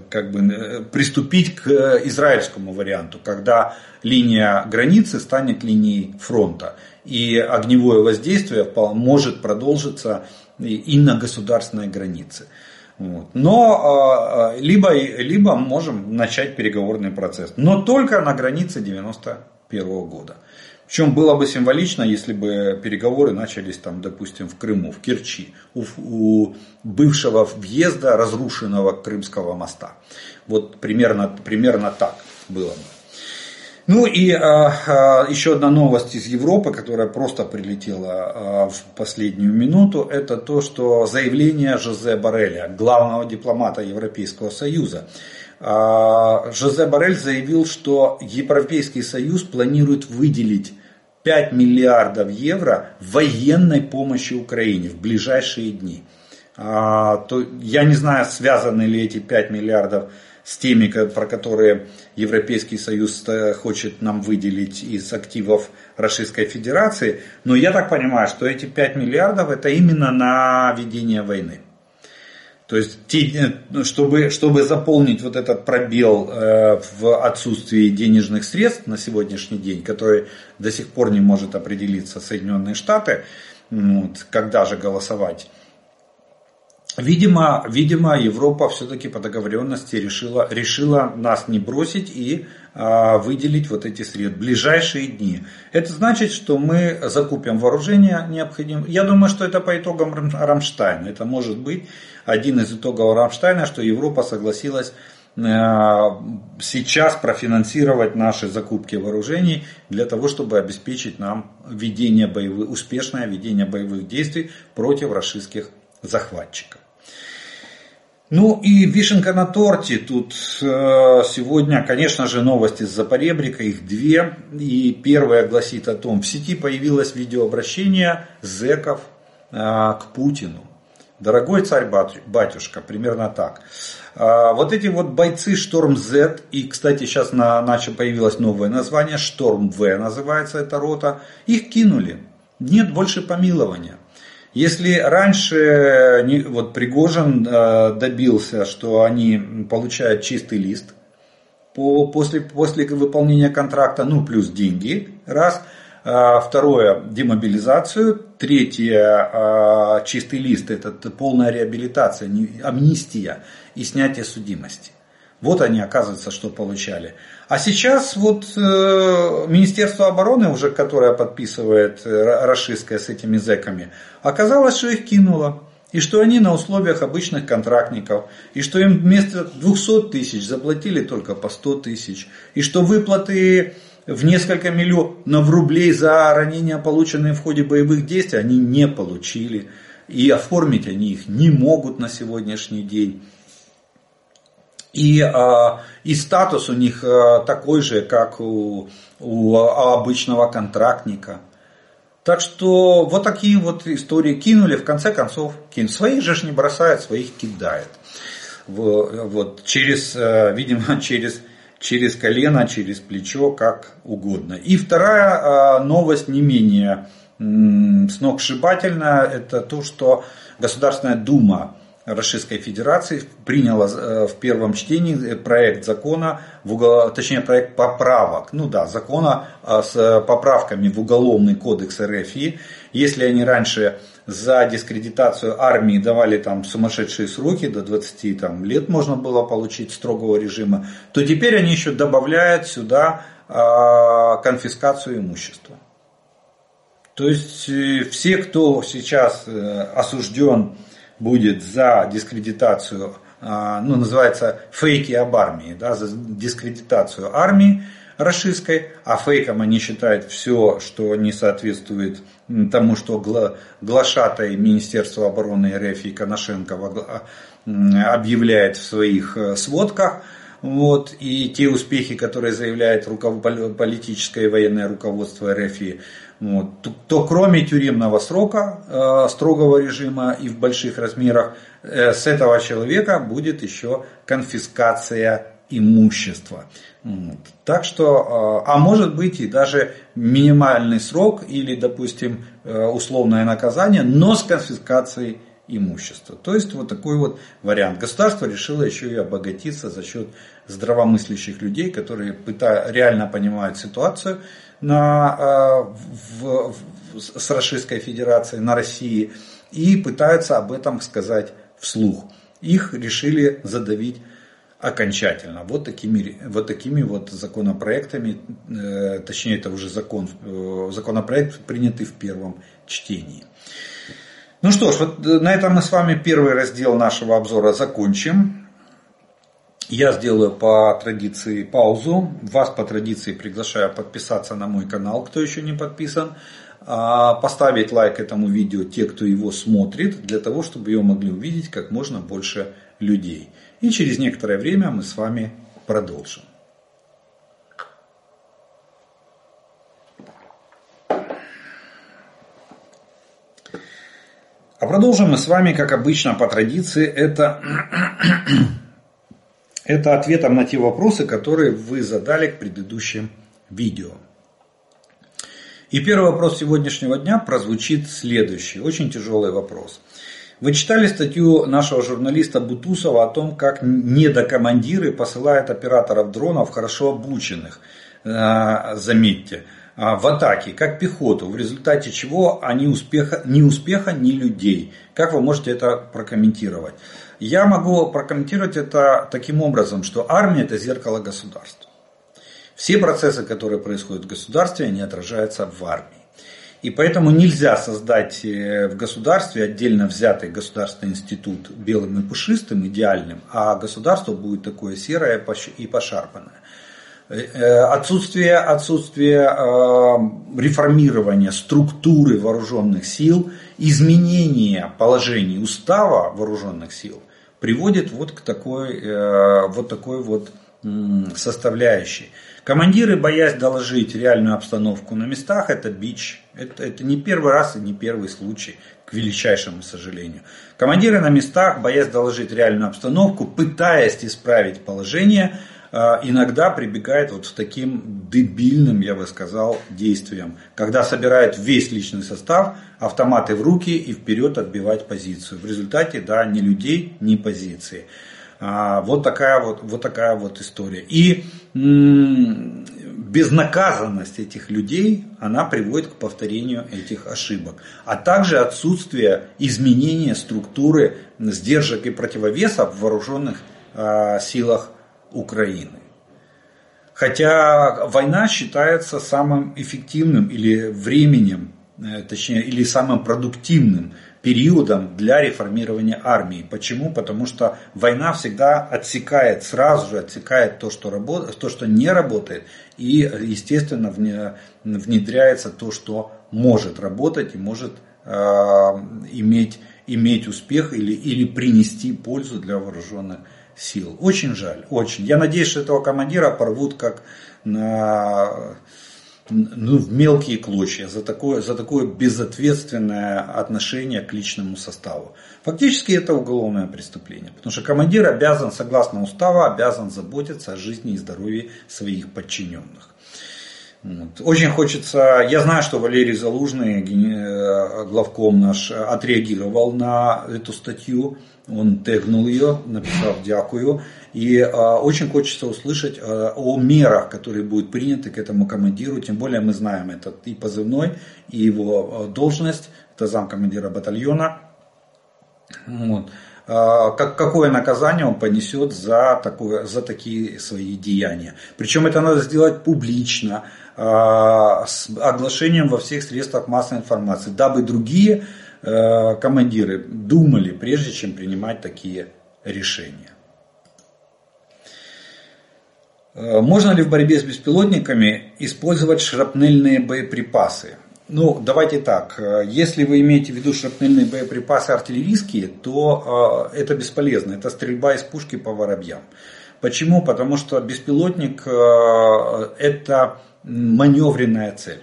как бы э, приступить к израильскому варианту, когда линия границы станет линией фронта. И огневое воздействие может продолжиться и на государственной границе. Вот. Но а, а, либо, либо можем начать переговорный процесс. Но только на границе 91 года. Причем было бы символично, если бы переговоры начались там, допустим, в Крыму, в Керчи, у, у бывшего въезда разрушенного Крымского моста. Вот примерно, примерно так было бы. Ну и а, а, еще одна новость из Европы, которая просто прилетела а, в последнюю минуту, это то, что заявление Жозе Барреля, главного дипломата Европейского Союза. А, Жозе Барель заявил, что Европейский Союз планирует выделить 5 миллиардов евро военной помощи Украине в ближайшие дни. А, то я не знаю, связаны ли эти 5 миллиардов с теми, про которые Европейский Союз э, хочет нам выделить из активов Российской Федерации. Но я так понимаю, что эти 5 миллиардов это именно на ведение войны. То есть, э, чтобы, чтобы заполнить вот этот пробел э, в отсутствии денежных средств на сегодняшний день, который до сих пор не может определиться Соединенные Штаты, вот, когда же голосовать, Видимо, видимо, Европа все-таки по договоренности решила, решила нас не бросить и а, выделить вот эти средства в ближайшие дни. Это значит, что мы закупим вооружение необходимое. Я думаю, что это по итогам Рамштайна. Это может быть один из итогов Рамштайна, что Европа согласилась а, сейчас профинансировать наши закупки вооружений для того, чтобы обеспечить нам ведение боевых, успешное ведение боевых действий против российских захватчиков. Ну и вишенка на торте. Тут э, сегодня, конечно же, новости с Запоребрика, их две. И первая гласит о том, в сети появилось видеообращение зеков э, к Путину. Дорогой царь батюшка, примерно так. Э, вот эти вот бойцы Шторм Z, и, кстати, сейчас на, начал появилось новое название, Шторм В называется эта рота, их кинули. Нет больше помилования. Если раньше вот Пригожин э, добился, что они получают чистый лист после, после выполнения контракта, ну плюс деньги, раз. А, второе, демобилизацию. Третье, чистый лист, это полная реабилитация, амнистия и снятие судимости. Вот они, оказывается, что получали. А сейчас вот э, Министерство обороны, уже которое подписывает э, Рашистское с этими зэками, оказалось, что их кинуло. И что они на условиях обычных контрактников. И что им вместо 200 тысяч заплатили только по 100 тысяч. И что выплаты в несколько миллионов рублей за ранения, полученные в ходе боевых действий, они не получили. И оформить они их не могут на сегодняшний день. И, а, и статус у них а, такой же, как у, у обычного контрактника. Так что вот такие вот истории кинули, в конце концов кинули. Своих же не бросают, своих кидает. Вот, через, а, видимо, через, через колено, через плечо, как угодно. И вторая новость не менее сногсшибательная, это то, что Государственная Дума Российской Федерации приняла э, в первом чтении проект закона, в угол, точнее проект поправок, ну да, закона а, с поправками в Уголовный кодекс РФИ. Если они раньше за дискредитацию армии давали там сумасшедшие сроки, до 20 там, лет можно было получить строгого режима, то теперь они еще добавляют сюда а, конфискацию имущества. То есть э, все, кто сейчас э, осужден будет за дискредитацию, а, ну, называется фейки об армии, да, за дискредитацию армии российской, а фейком они считают все, что не соответствует тому, что глашатай Министерства обороны РФ и Коношенко а, объявляет в своих э, сводках. Вот, и те успехи, которые заявляет политическое и военное руководство РФ, вот, то, то кроме тюремного срока, э, строгого режима и в больших размерах, э, с этого человека будет еще конфискация имущества. Вот. Так что, э, а может быть и даже минимальный срок или, допустим, э, условное наказание, но с конфискацией имущества. То есть вот такой вот вариант. Государство решило еще и обогатиться за счет здравомыслящих людей, которые пытают, реально понимают ситуацию на, э, в, в, с Российской Федерацией, на России, и пытаются об этом сказать вслух. Их решили задавить окончательно. Вот такими, вот такими вот законопроектами, э, точнее это уже закон, э, законопроект принятый в первом чтении. Ну что ж, вот на этом мы с вами первый раздел нашего обзора закончим. Я сделаю по традиции паузу. Вас по традиции приглашаю подписаться на мой канал, кто еще не подписан. А, поставить лайк этому видео те, кто его смотрит, для того, чтобы его могли увидеть как можно больше людей. И через некоторое время мы с вами продолжим. А продолжим мы с вами, как обычно, по традиции, это, это ответом на те вопросы, которые вы задали к предыдущим видео. И первый вопрос сегодняшнего дня прозвучит следующий, очень тяжелый вопрос. Вы читали статью нашего журналиста Бутусова о том, как недокомандиры посылают операторов дронов хорошо обученных, э, заметьте, а, в атаке, как пехоту, в результате чего они успеха, ни успеха, ни людей. Как вы можете это прокомментировать? Я могу прокомментировать это таким образом, что армия это зеркало государства. Все процессы, которые происходят в государстве, они отражаются в армии. И поэтому нельзя создать э, в государстве отдельно взятый государственный институт белым и пушистым, идеальным, а государство будет такое серое и пошарпанное. Э, отсутствие, отсутствие э, реформирования структуры вооруженных сил, изменение положений устава вооруженных сил приводит вот к такой э, вот такой вот составляющей. Командиры, боясь доложить реальную обстановку на местах, это бич. Это, это не первый раз и не первый случай, к величайшему сожалению. Командиры на местах, боясь доложить реальную обстановку, пытаясь исправить положение, иногда прибегает вот к таким дебильным, я бы сказал, действиям. Когда собирает весь личный состав, автоматы в руки и вперед отбивать позицию. В результате, да, ни людей, ни позиции. А, вот такая вот, вот такая вот история. И безнаказанность этих людей, она приводит к повторению этих ошибок. А также отсутствие изменения структуры сдержек и противовесов в вооруженных а, силах Украины. Хотя война считается самым эффективным или временем, э, точнее, или самым продуктивным периодом для реформирования армии. Почему? Потому что война всегда отсекает, сразу же отсекает то, что, работает, то, что не работает, и, естественно, внедряется то, что может работать и может э, иметь, иметь успех или, или принести пользу для вооруженных сил. Очень жаль, очень. Я надеюсь, что этого командира порвут как на ну, в мелкие клочья за такое, за такое безответственное отношение к личному составу. Фактически это уголовное преступление, потому что командир обязан, согласно уставу, обязан заботиться о жизни и здоровье своих подчиненных. Вот. Очень хочется, я знаю, что Валерий Залужный, э, главком наш, отреагировал на эту статью, он тегнул ее, написал «дякую». И э, очень хочется услышать э, о мерах, которые будут приняты к этому командиру. Тем более мы знаем этот и позывной, и его должность. Это замкомандира батальона. Вот. Как, какое наказание он понесет за, такое, за такие свои деяния. Причем это надо сделать публично, с оглашением во всех средствах массовой информации, дабы другие Э, командиры думали, прежде чем принимать такие решения. Э, можно ли в борьбе с беспилотниками использовать шрапнельные боеприпасы? Ну, давайте так. Э, если вы имеете в виду шрапнельные боеприпасы артиллерийские, то это бесполезно. Это стрельба из пушки по воробьям. Почему? Потому что беспилотник это маневренная цель.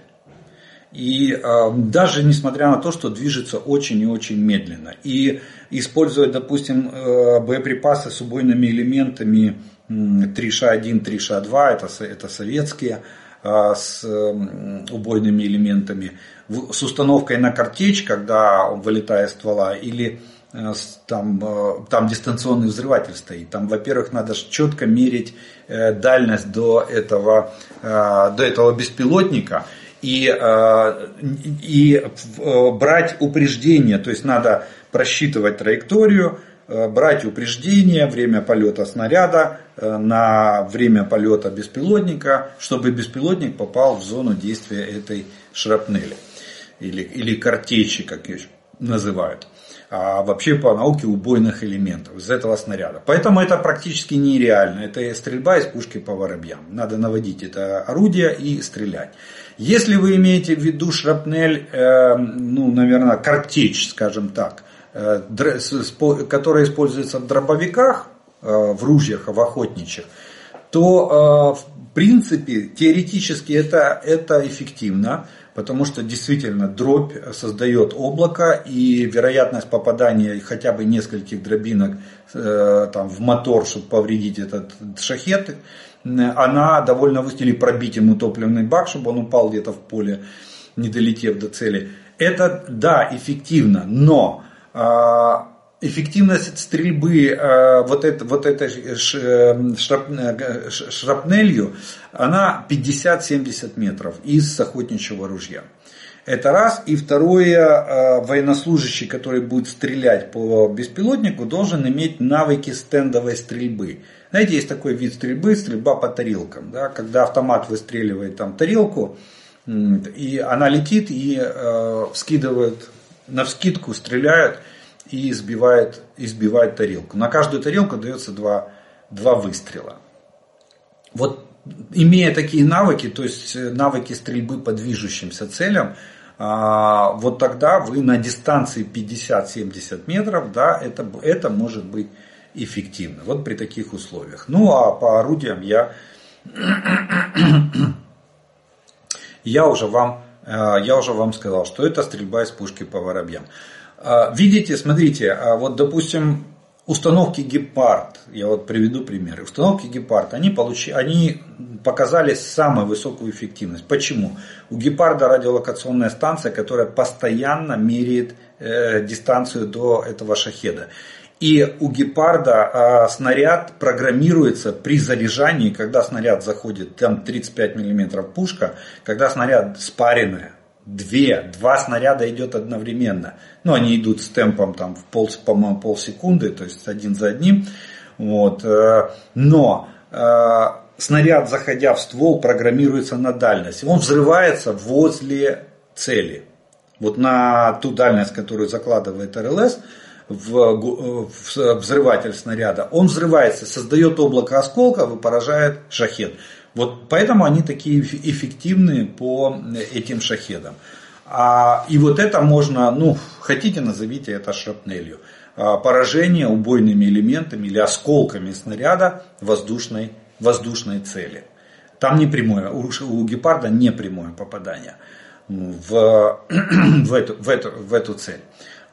И э, даже несмотря на то, что движется очень и очень медленно. И используя, допустим, э, боеприпасы с убойными элементами 3Ш1, 3Ш2, это, это советские, э, с э, убойными элементами, в, с установкой на картечь, когда он вылетает ствола, или э, там, э, там дистанционный взрыватель стоит. Там, во-первых, надо четко мерить э, дальность до этого, до этого беспилотника и, э, и э, брать упреждение, то есть надо просчитывать траекторию, э, брать упреждение, время полета снаряда на время полета беспилотника, чтобы беспилотник попал в зону действия этой шрапнели. Или, или картечи, как ее называют а вообще по науке убойных элементов из этого снаряда. Поэтому это практически нереально. Это стрельба из пушки по воробьям. Надо наводить это орудие и стрелять. Если вы имеете в виду шрапнель, э, ну, наверное, картечь, скажем так, э, которая используется в дробовиках, э, в ружьях, в охотничьих, то э, в принципе, теоретически это, это эффективно потому что действительно дробь создает облако, и вероятность попадания хотя бы нескольких дробинок э, там, в мотор, чтобы повредить этот шахет, она довольно высокая, или пробить ему топливный бак, чтобы он упал где-то в поле, не долетев до цели. Это, да, эффективно, но а, эффективность стрельбы э, вот, это, вот этой э, шрапнелью, она 50-70 метров из охотничьего ружья. Это раз. И второе, э, военнослужащий, который будет стрелять по беспилотнику, должен иметь навыки стендовой стрельбы. Знаете, есть такой вид стрельбы, стрельба по тарелкам. Да? Когда автомат выстреливает там тарелку, и она летит и э, на вскидку стреляют и избивает, избивает тарелку. На каждую тарелку дается два, два выстрела. Вот имея такие навыки, то есть э, навыки стрельбы по движущимся целям, а, вот тогда вы на дистанции 50-70 метров, да, это, это может быть эффективно. Вот при таких условиях. Ну а по орудиям я, я, уже вам, э, я уже вам сказал, что это стрельба из пушки по воробьям. А, видите, смотрите, а вот допустим установки Гепард, я вот приведу примеры. Установки Гепард, они, получи, они показали самую высокую эффективность. Почему? У Гепарда радиолокационная станция, которая постоянно меряет э, дистанцию до этого шахеда. И у гепарда э, снаряд программируется при заряжании, когда снаряд заходит, там 35 мм пушка, когда снаряд спаренная, две, два снаряда идет одновременно. Ну, они идут с темпом там в пол, по-моему, полсекунды, то есть один за одним. Вот. Э, но э, снаряд, заходя в ствол, программируется на дальность. Он взрывается возле цели. Вот на ту дальность, которую закладывает РЛС, в, э, в взрыватель снаряда, он взрывается, создает облако осколков и поражает шахет. Вот поэтому они такие эффективные по этим шахедам. А, и вот это можно, ну, хотите назовите это шрапнелью. А, поражение убойными элементами или осколками снаряда воздушной, воздушной цели. Там не прямое, у, у гепарда не прямое попадание в, в, эту, в, эту, в эту цель.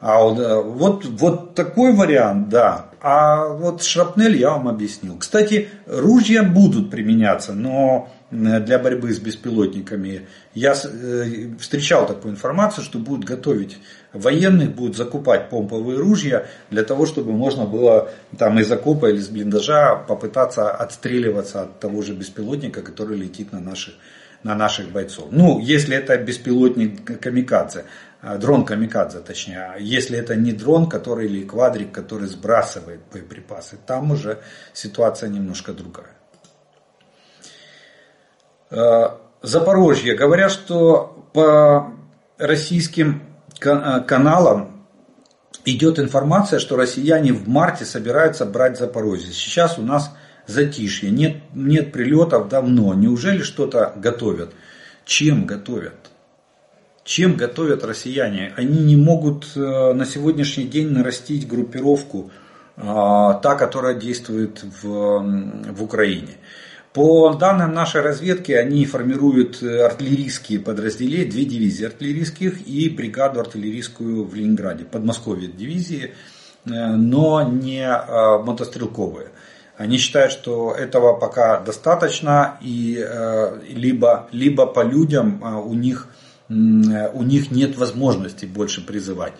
А вот, э, вот, вот такой вариант, да. А вот шрапнель я вам объяснил. Кстати, ружья будут применяться, но э, для борьбы с беспилотниками я э, встречал такую информацию, что будут готовить военных, будут закупать помповые ружья для того, чтобы можно было там из окопа или из блиндажа попытаться отстреливаться от того же беспилотника, который летит на наших на наших бойцов. Ну, если это беспилотник камикадзе. А, дрон камикадзе, точнее. А если это не дрон, который или квадрик, который сбрасывает боеприпасы, там уже ситуация немножко другая. А, Запорожье. Говорят, что по российским каналам идет информация, что россияне в марте собираются брать Запорожье. Сейчас у нас затишье, нет, нет прилетов давно. Неужели что-то готовят? Чем готовят? Чем готовят россияне? Они не могут э, на сегодняшний день нарастить группировку, э, та, которая действует в, в Украине. По данным нашей разведки, они формируют артиллерийские подразделения, две дивизии артиллерийских и бригаду артиллерийскую в Ленинграде, Подмосковье дивизии, э, но не мотострелковые. Они считают, что этого пока достаточно, и либо, либо по людям у них у них нет возможности больше призывать.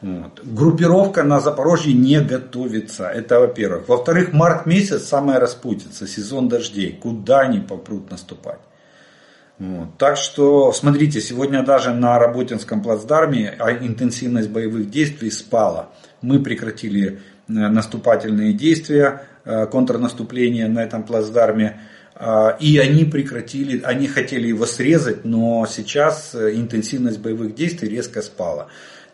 Вот. Группировка на Запорожье не готовится. Это во-первых. Во-вторых, март месяц самая распутица, сезон дождей. Куда они попрут наступать? Вот. Так что, смотрите, сегодня даже на Работинском плацдарме а интенсивность боевых действий спала. Мы прекратили э, наступательные действия, э, контрнаступление на этом плацдарме. А, и они прекратили, они хотели его срезать, но сейчас э, интенсивность боевых действий резко спала.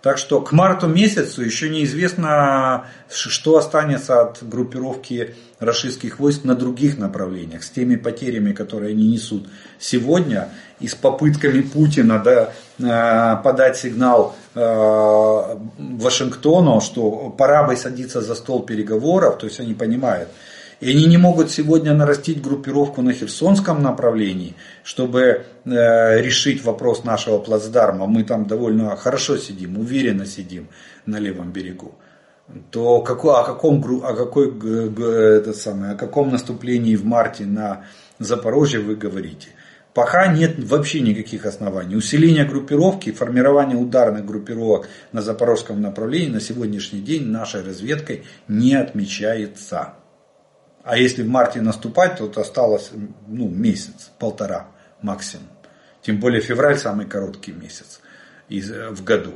Так что к марту месяцу еще неизвестно, что останется от группировки российских войск на других направлениях, с теми потерями, которые они несут сегодня, и с попытками Путина да, э, подать сигнал э, Вашингтону, что пора бы садиться за стол переговоров, то есть они понимают, и они не могут сегодня нарастить группировку на Херсонском направлении, чтобы э, решить вопрос нашего плацдарма. Мы там довольно хорошо сидим, уверенно сидим на левом берегу. То какой, о, каком, о, какой, это самое, о каком наступлении в марте на Запорожье вы говорите? Пока нет вообще никаких оснований. Усиление группировки, формирование ударных группировок на запорожском направлении на сегодняшний день нашей разведкой не отмечается. А если в марте наступать, то осталось ну, месяц, полтора максимум. Тем более февраль самый короткий месяц из, в году.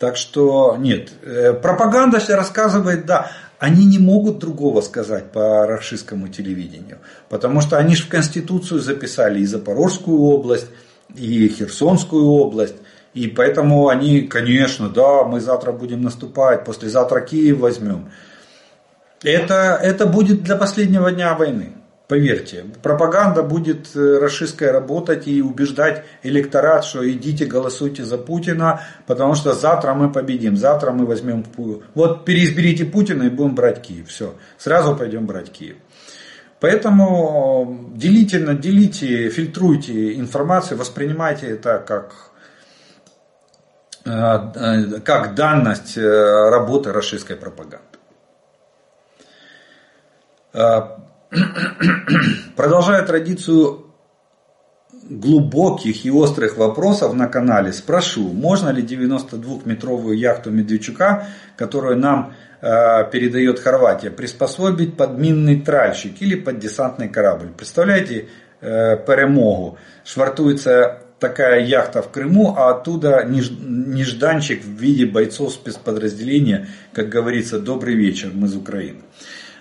Так что нет, э, пропаганда рассказывает, да, они не могут другого сказать по рашистскому телевидению. Потому что они же в Конституцию записали и Запорожскую область, и Херсонскую область. И поэтому они, конечно, да, мы завтра будем наступать, послезавтра Киев возьмем. Это, это будет для последнего дня войны. Поверьте, пропаганда будет э, расистская работать и убеждать электорат, что идите голосуйте за Путина, потому что завтра мы победим, завтра мы возьмем... Вот переизберите Путина и будем брать Киев. Все, сразу пойдем брать Киев. Поэтому делительно делите, фильтруйте информацию, воспринимайте это как, э, э, как данность работы расистской пропаганды. А, продолжая традицию глубоких и острых вопросов на канале, спрошу, можно ли 92-метровую яхту Медведчука, которую нам э, передает Хорватия, приспособить под минный тральщик или под десантный корабль. Представляете э, перемогу? Швартуется такая яхта в Крыму, а оттуда нежданчик в виде бойцов спецподразделения, как говорится, добрый вечер, мы из Украины.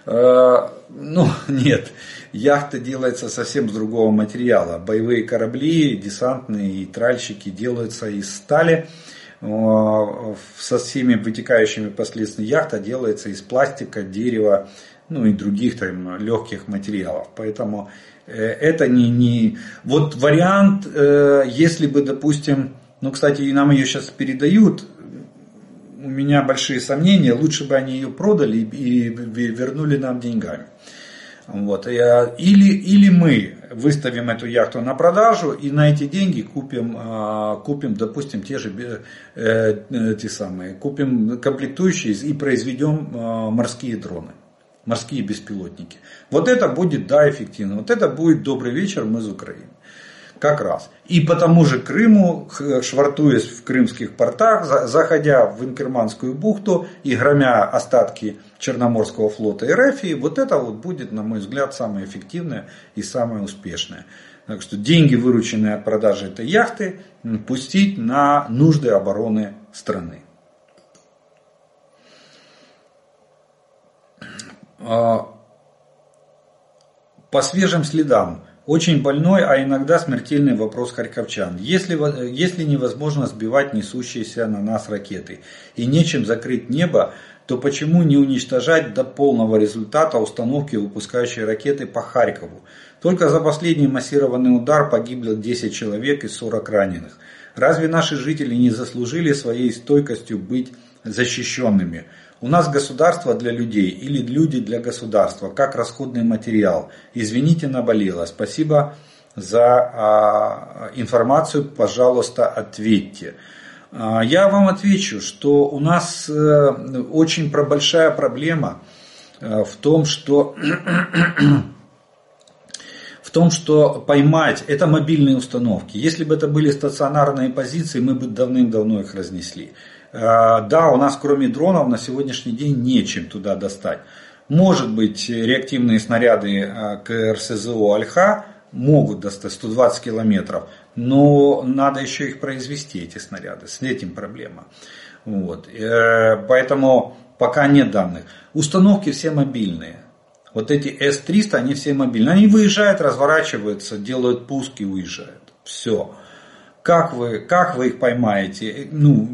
Э, ну, нет, яхта делается совсем с другого материала. Боевые корабли, десантные и тральщики делаются из стали. Э, со всеми вытекающими последствиями яхта делается из пластика, дерева, ну и других там легких материалов. Поэтому э, это не, не... Вот вариант, если бы, допустим, ну, кстати, нам ее сейчас передают, у меня большие сомнения, лучше бы они ее продали и вернули нам деньгами. Вот. Или, или мы выставим эту яхту на продажу и на эти деньги купим, а, купим допустим, те же э, эти самые, купим комплектующие и произведем а, морские дроны, морские беспилотники. Вот это будет, да, эффективно. Вот это будет добрый вечер, мы из Украины. Как раз. И по тому же Крыму, швартуясь в крымских портах, заходя в Инкерманскую бухту и громя остатки Черноморского флота и Рефии, вот это вот будет, на мой взгляд, самое эффективное и самое успешное. Так что деньги, вырученные от продажи этой яхты, пустить на нужды обороны страны. А, по свежим следам очень больной, а иногда смертельный вопрос харьковчан. Если, если невозможно сбивать несущиеся на нас ракеты и нечем закрыть небо, то почему не уничтожать до полного результата установки выпускающей ракеты по Харькову? Только за последний массированный удар погибло 10 человек и 40 раненых. Разве наши жители не заслужили своей стойкостью быть защищенными? У нас государство для людей или люди для государства, как расходный материал. Извините, наболело. Спасибо за а, информацию, пожалуйста, ответьте. А, я вам отвечу, что у нас э, очень большая проблема э, в том, что в том, что поймать, это мобильные установки. Если бы это были стационарные позиции, мы бы давным-давно их разнесли. Э, да, у нас кроме дронов на сегодняшний день нечем туда достать. Может быть, реактивные снаряды э, к РСЗО «Альха» могут достать 120 километров, но надо еще их произвести, эти снаряды. С этим проблема. Вот. Э, поэтому пока нет данных. Установки все мобильные. Вот эти С-300, они все мобильные. Они выезжают, разворачиваются, делают пуск и уезжают. Все. Как вы, как вы их поймаете? Ну,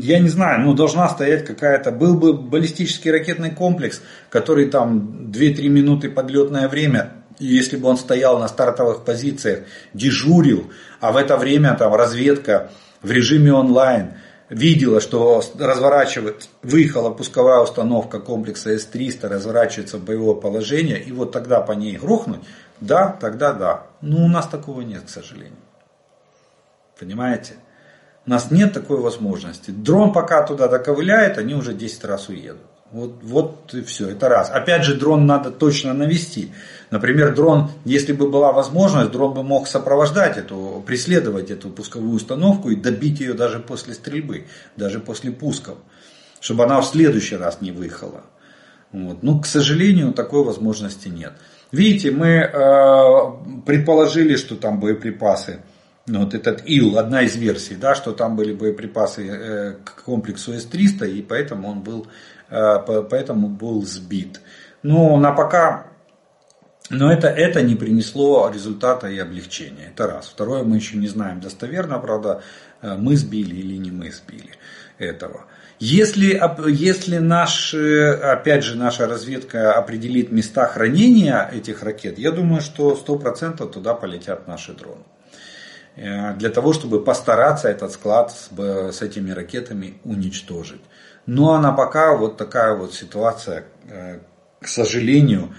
я не знаю, ну должна стоять какая-то, был бы баллистический ракетный комплекс, который там 2-3 минуты подлетное время, если бы он стоял на стартовых позициях, дежурил, а в это время там разведка в режиме онлайн видела, что разворачивает, выехала пусковая установка комплекса С-300, разворачивается в боевое положение, и вот тогда по ней грохнуть, да, тогда да. Но у нас такого нет, к сожалению. Понимаете? У нас нет такой возможности. Дрон пока туда доковыляет, они уже 10 раз уедут. Вот, вот и все, это раз. Опять же, дрон надо точно навести. Например, дрон, если бы была возможность, дрон бы мог сопровождать эту, преследовать эту пусковую установку и добить ее даже после стрельбы, даже после пусков, чтобы она в следующий раз не выехала. Вот. Но, к сожалению, такой возможности нет. Видите, мы э, предположили, что там боеприпасы ну, вот этот ИЛ, одна из версий, да, что там были боеприпасы э, к комплексу С-300, и поэтому он был, э, поэтому был сбит. Но на пока, но это, это не принесло результата и облегчения. Это раз. Второе, мы еще не знаем достоверно, правда, э, мы сбили или не мы сбили этого. Если, если наш, опять же, наша разведка определит места хранения этих ракет, я думаю, что 100% туда полетят наши дроны. Э, для того, чтобы постараться этот склад с, с этими ракетами уничтожить. Ну а на пока вот такая вот ситуация, э, к сожалению,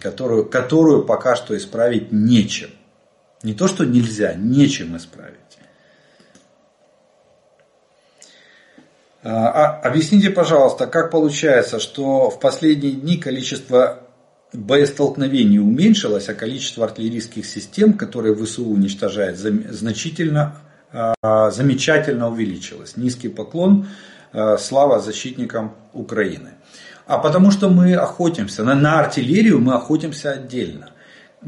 которую, которую пока что исправить нечем. Не то, что нельзя, нечем исправить. А, а объясните, пожалуйста, как получается, что в последние дни количество боестолкновений уменьшилось, а количество артиллерийских систем, которые ВСУ уничтожает, значительно, а, замечательно увеличилось. Низкий поклон, а, слава защитникам Украины. А потому что мы охотимся, на, на артиллерию мы охотимся отдельно.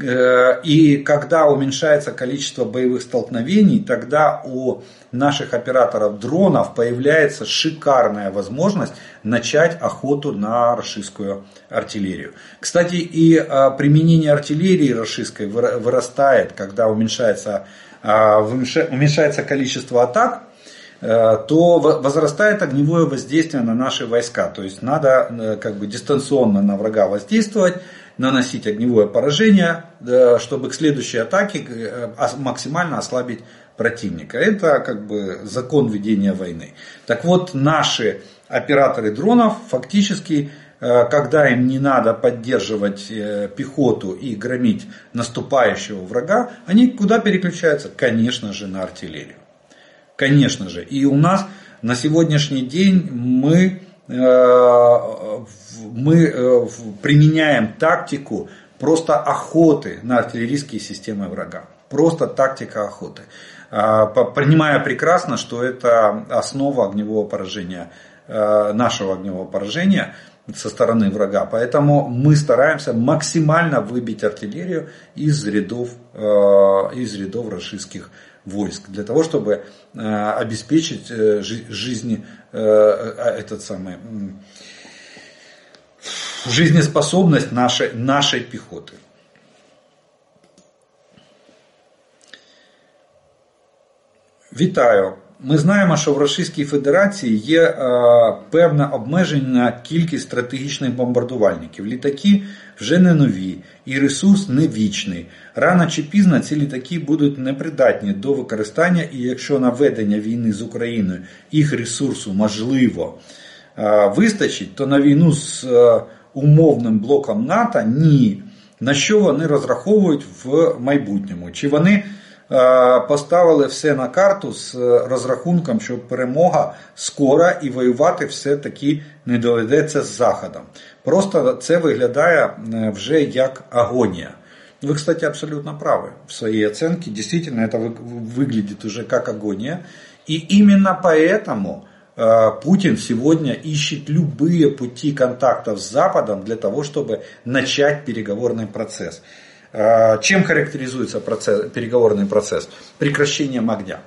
Э, и когда уменьшается количество боевых столкновений, тогда у наших операторов дронов появляется шикарная возможность начать охоту на российскую артиллерию. Кстати, и э, применение артиллерии российской вырастает, когда уменьшается, э, уменьшается количество атак, то возрастает огневое воздействие на наши войска. То есть надо как бы дистанционно на врага воздействовать, наносить огневое поражение, чтобы к следующей атаке э, максимально ослабить противника. Это как бы закон ведения войны. Так вот, наши операторы дронов фактически э, когда им не надо поддерживать э, пехоту и громить наступающего врага, они куда переключаются? Конечно же, на артиллерию. Конечно же. И у нас на сегодняшний день мы мы э, применяем тактику просто охоты на артиллерийские системы врага. Просто тактика охоты. А, понимая прекрасно, что это основа огневого поражения, э, нашего огневого поражения со стороны врага. Поэтому мы стараемся максимально выбить артиллерию из рядов, э, из рядов российских войск, для того, чтобы обеспечить жизни этот самый жизнеспособность нашей, нашей піхоти. Вітаю! Ми знаємо, що в Російській Федерації є е, певне обмеження на кількість стратегічних бомбардувальників. Літаки вже не нові і ресурс не вічний. Рано чи пізно ці літаки будуть непридатні до використання, і якщо на ведення війни з Україною їх ресурсу можливо е, вистачить, то на війну з е, умовним блоком НАТО? Ні. На що вони розраховують в майбутньому? Чи вони е, поставили все на карту з розрахунком, що перемога скора і воювати все-таки не доведеться з Заходом? Просто це виглядає е, вже як агонія. Вы, кстати, абсолютно правы в своей оценке. Действительно, это выглядит уже как агония. И именно поэтому Э, Путин сегодня ищет любые пути контактов с Западом для того, чтобы начать переговорный процесс. Э, чем характеризуется процесс, переговорный процесс? Прекращением огня.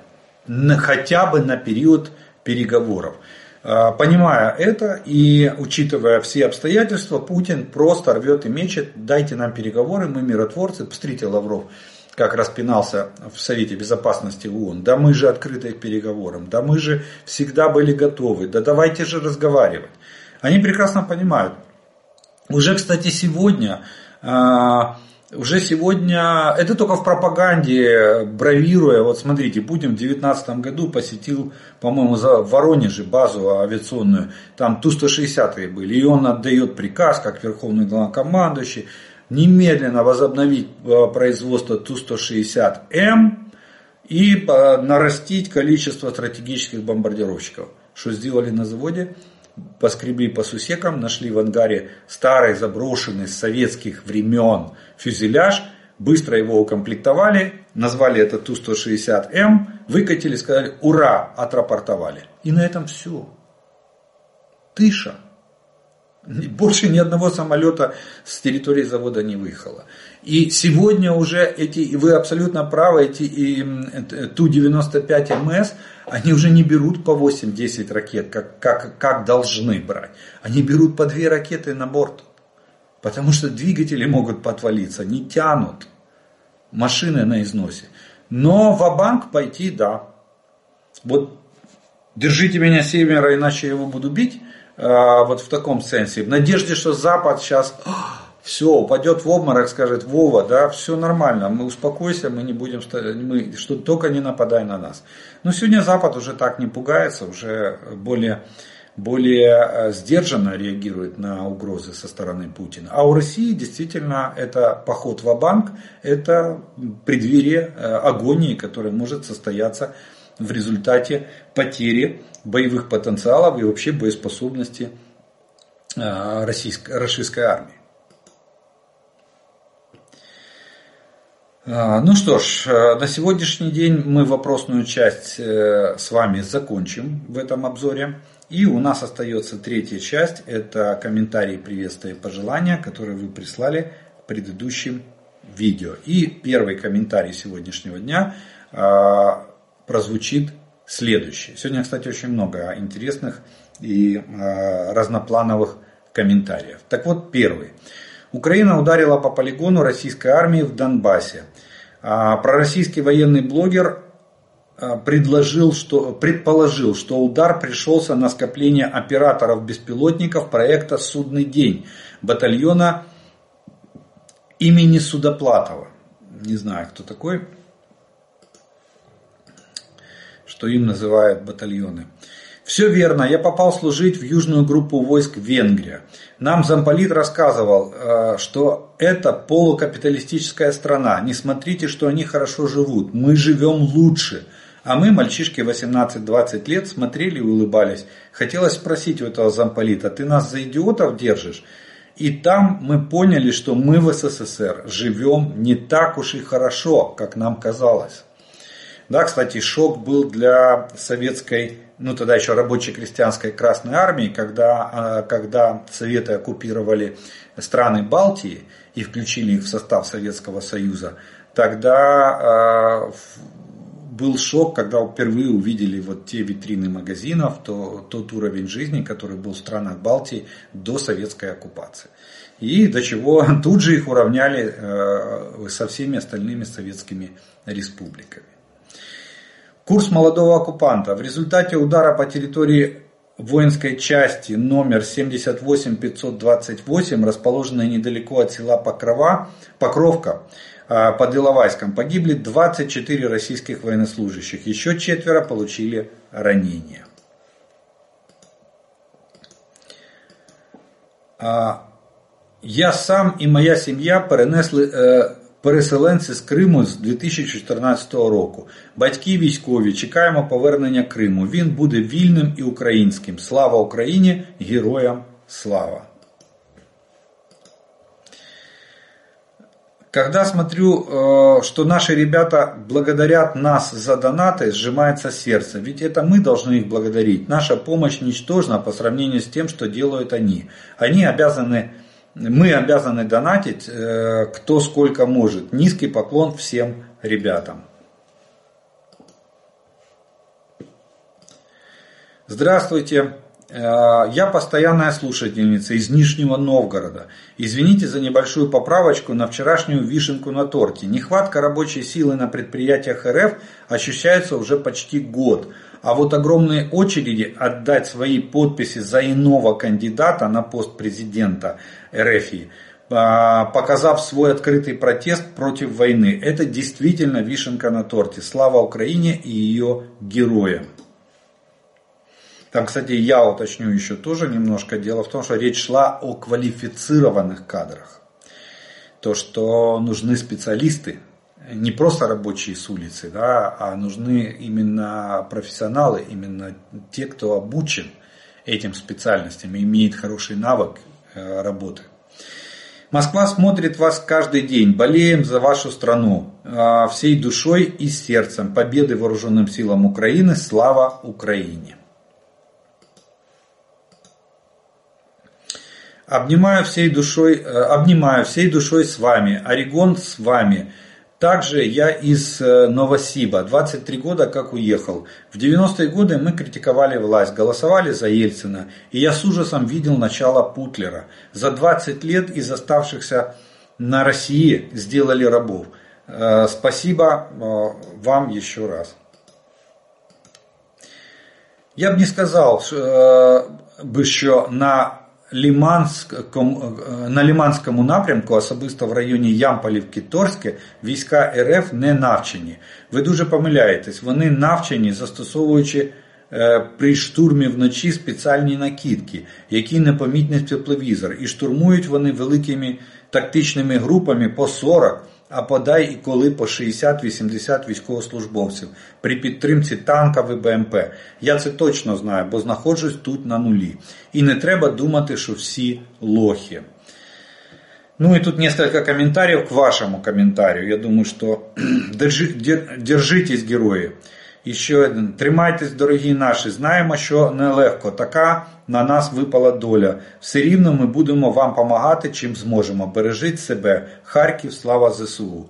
Хотя бы на период переговоров. Э, понимая это и учитывая все обстоятельства, Путин просто рвет и мечет, дайте нам переговоры, мы миротворцы. Посмотрите, Лавров как распинался в Совете Безопасности ООН. Да мы же открыты к переговорам, да мы же всегда были готовы, да давайте же разговаривать. Они прекрасно понимают. Уже, кстати, сегодня а, уже сегодня, это только в пропаганде, бравируя, вот смотрите, Путин в 2019 году посетил, по-моему, за Воронеже базу авиационную, там Ту-160 были, и он отдает приказ, как верховный главнокомандующий, немедленно возобновить э, производство Ту-160М и э, нарастить количество стратегических бомбардировщиков. Что сделали на заводе? поскребли по сусекам, нашли в ангаре старый заброшенный с советских времен фюзеляж, быстро его укомплектовали, назвали это Ту-160М, выкатили, сказали «Ура!» отрапортовали. И на этом все. Тыша. Больше ни одного самолета с территории завода не выехало. И сегодня уже эти, и вы абсолютно правы, эти Ту-95МС, они уже не берут по 8-10 ракет, как, как, как должны брать. Они берут по 2 ракеты на борт. Потому что двигатели могут подвалиться, не тянут. Машины на износе. Но в банк пойти, да. Вот держите меня севера, иначе я его буду бить. А, вот в таком сенсе. В надежде, что Запад сейчас все, упадет в обморок, скажет Вова, да, все нормально, мы успокойся, мы не будем, мы, что только не нападай на нас. Но сегодня Запад уже так не пугается, уже более, более э, сдержанно реагирует на угрозы со стороны Путина. А у России действительно это поход в банк это преддверие э, агонии, которая может состояться в результате потери боевых потенциалов и вообще боеспособности э, российской, российской армии. А, ну что ж, э, на сегодняшний день мы вопросную часть э, с вами закончим в этом обзоре. И у нас остается третья часть, это комментарии, приветствия и пожелания, которые вы прислали к предыдущим видео. И первый комментарий сегодняшнего дня а, прозвучит следующий. Сегодня, кстати, очень много интересных и а, разноплановых комментариев. Так вот, первый. Украина ударила по полигону российской армии в Донбассе. А, пророссийский военный блогер а, предложил, что, предположил, что удар пришелся на скопление операторов беспилотников проекта «Судный день» батальона имени Судоплатова. Не знаю, кто такой, что им называют батальоны. Все верно, я попал служить в южную группу войск Венгрия. Нам замполит рассказывал, э, что это полукапиталистическая страна. Не смотрите, что они хорошо живут. Мы живем лучше. А мы, мальчишки 18-20 лет, смотрели и улыбались. Хотелось спросить у этого замполита, ты нас за идиотов держишь? И там мы поняли, что мы в СССР живем не так уж и хорошо, как нам казалось. Да, кстати, шок был для советской ну тогда еще рабочей крестьянской Красной Армии, когда, а, когда Советы оккупировали страны Балтии и включили их в состав Советского Союза, тогда э, был шок, когда впервые увидели вот те витрины магазинов, то, тот уровень жизни, который был в странах Балтии до советской оккупации. И до чего тут же их уравняли э, со всеми остальными советскими республиками. Курс молодого оккупанта. В результате удара по территории воинской части номер 78528, расположенной недалеко от села Покрова, Покровка, а, под Иловайском, погибли 24 российских военнослужащих. Еще четверо получили ранения. А, я сам и моя семья перенесли э, переселенці з Криму з 2014 року. Батьки військові, чекаємо повернення Криму. Він буде вільним і українським. Слава Україні! Героям слава! Когда смотрю, э, что наши ребята благодарят нас за донаты, сжимается сердце. Ведь это мы должны их благодарить. Наша помощь ничтожна по сравнению с тем, что делают они. Они обязаны мы обязаны донатить э, кто сколько может. Низкий поклон всем ребятам. Здравствуйте. Э, я постоянная слушательница из Нижнего Новгорода. Извините за небольшую поправочку на вчерашнюю вишенку на торте. Нехватка рабочей силы на предприятиях РФ ощущается уже почти год. А вот огромные очереди отдать свои подписи за иного кандидата на пост президента РФ, э, показав свой открытый протест против войны, это действительно вишенка на торте. Слава Украине и ее героям. Там, кстати, я уточню еще тоже немножко. Дело в том, что речь шла о квалифицированных кадрах. То, что нужны специалисты, не просто рабочие с улицы, да, а нужны именно профессионалы, именно те, кто обучен этим специальностям имеет хороший навык работы. Москва смотрит вас каждый день. Болеем за вашу страну. Э, всей душой и сердцем. Победы вооруженным силам Украины. Слава Украине. Обнимаю всей душой, э, обнимаю всей душой с вами. Орегон с вами. Также я из э, Новосиба, 23 года как уехал. В 90-е годы мы критиковали власть, голосовали за Ельцина, и я с ужасом видел начало Путлера. За 20 лет из оставшихся на России сделали рабов. Э, спасибо вам еще раз. Я бы не сказал бы, що на на Ліманському напрямку, особисто в районі Ямполівки Торське, війська РФ не навчені. Ви дуже помиляєтесь, вони навчені, застосовуючи е, при штурмі вночі спеціальні накидки, які непомітні в тепловізор, і штурмують вони великими тактичними групами по 40 а подай і коли по 60-80 військовослужбовців при підтримці танка і БМП. Я це точно знаю, бо знаходжусь тут на нулі. І не треба думати, що всі лохи. Ну и тут несколько комментариев к вашему комментарию. Я думаю, что держитесь, герої. І ще один. Тримайтесь, дорогі наші. Знаємо, що нелегко. Така на нас випала доля. Все рівно ми будемо вам допомагати, чим зможемо. Бережіть себе. Харків, слава ЗСУ.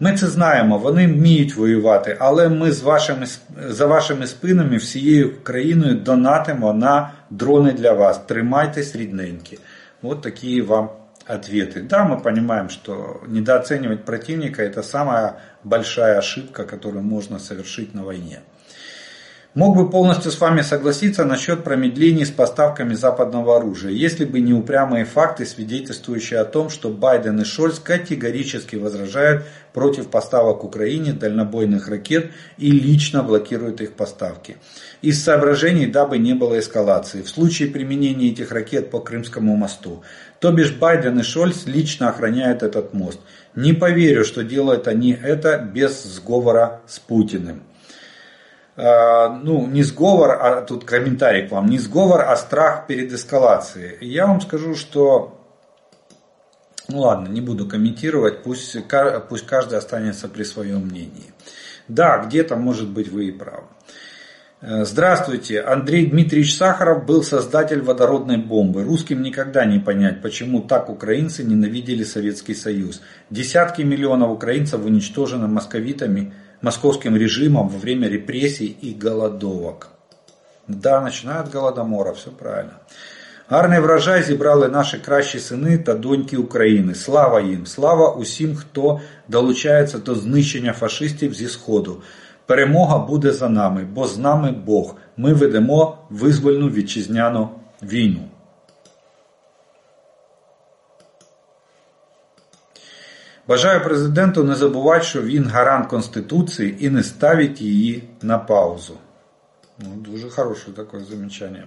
Ми це знаємо, вони вміють воювати, але ми з вашими, за вашими спинами всією країною донатимо на дрони для вас. Тримайтесь рідненькі. От такі вам ответы. Да, мы понимаем, что недооценивать противника это самая большая ошибка, которую можно совершить на войне. Мог бы полностью с вами согласиться насчет промедлений с поставками западного оружия, если бы не упрямые факты, свидетельствующие о том, что Байден и Шольц категорически возражают против поставок Украине дальнобойных ракет и лично блокируют их поставки. Из соображений, дабы не было эскалации. В случае применения этих ракет по Крымскому мосту. То бишь Байден и Шольц лично охраняют этот мост. Не поверю, что делают они это без сговора с Путиным. Э, ну, не сговор, а тут комментарий к вам, не сговор, а страх перед эскалацией. Я вам скажу, что, ну ладно, не буду комментировать, пусть, пусть каждый останется при своем мнении. Да, где-то, может быть, вы и правы. Э, здравствуйте, Андрей Дмитриевич Сахаров был создатель водородной бомбы. Русским никогда не понять, почему так украинцы ненавидели Советский Союз. Десятки миллионов украинцев уничтожены московитами – московским режимом во время репрессий и голодовок. Да, начинают голодомора, все правильно. Гарний врожай зібрали наші кращі сини та доньки України. Слава їм! Слава усім, хто долучається до знищення фашистів зі Сходу. Перемога буде за нами, бо з нами Бог. Ми ведемо визвольну вітчизняну війну. Бажаю президенту не забувати, що він гарант Конституції і не ставить її на паузу. Ну, Дуже хорошее такое замечание.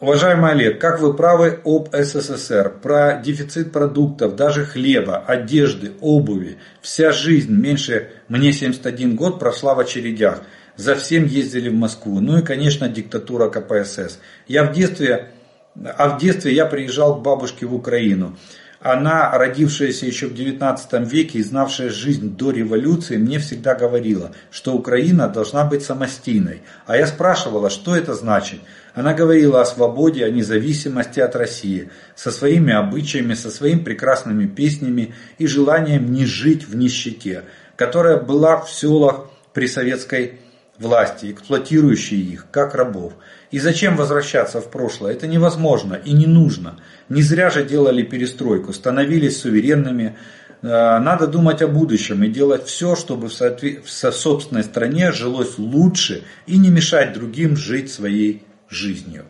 Уважаемый Олег, как вы правы об СССР, про дефицит продуктов, даже хлеба, одежды, обуви. Вся жизнь, меньше мне 71 год, прошла в очередях. За всем ездили в Москву. Ну и, конечно, диктатура КПСС. Я в детстве, а в детстве я приезжал к бабушке в Украину. Она, родившаяся еще в XIX веке и знавшая жизнь до революции, мне всегда говорила, что Украина должна быть самостийной. А я спрашивала, что это значит. Она говорила о свободе, о независимости от России, со своими обычаями, со своими прекрасными песнями и желанием не жить в нищете, которая была в селах при советской власти, эксплуатирующие их, как рабов. И зачем возвращаться в прошлое? Это невозможно и не нужно. Не зря же делали перестройку, становились суверенными. Э, надо думать о будущем и делать все, чтобы в, соответ... в собственной стране жилось лучше и не мешать другим жить своей жизнью.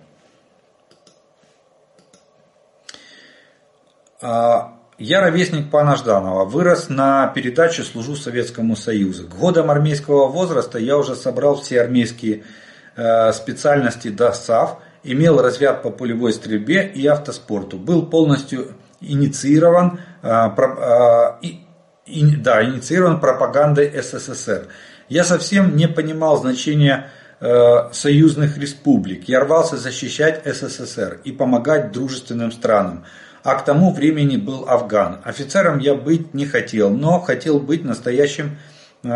А, я ровесник пана Жданова, вырос на передаче «Служу Советскому Союзу». К годам армейского возраста я уже собрал все армейские специальности до САВ, имел разряд по пулевой стрельбе и автоспорту, был полностью инициирован, э, э, да, инициирован пропагандой СССР. Я совсем не понимал значения э, союзных республик. Я рвался защищать СССР и помогать дружественным странам а к тому времени был Афган. Офицером я быть не хотел, но хотел быть настоящим э,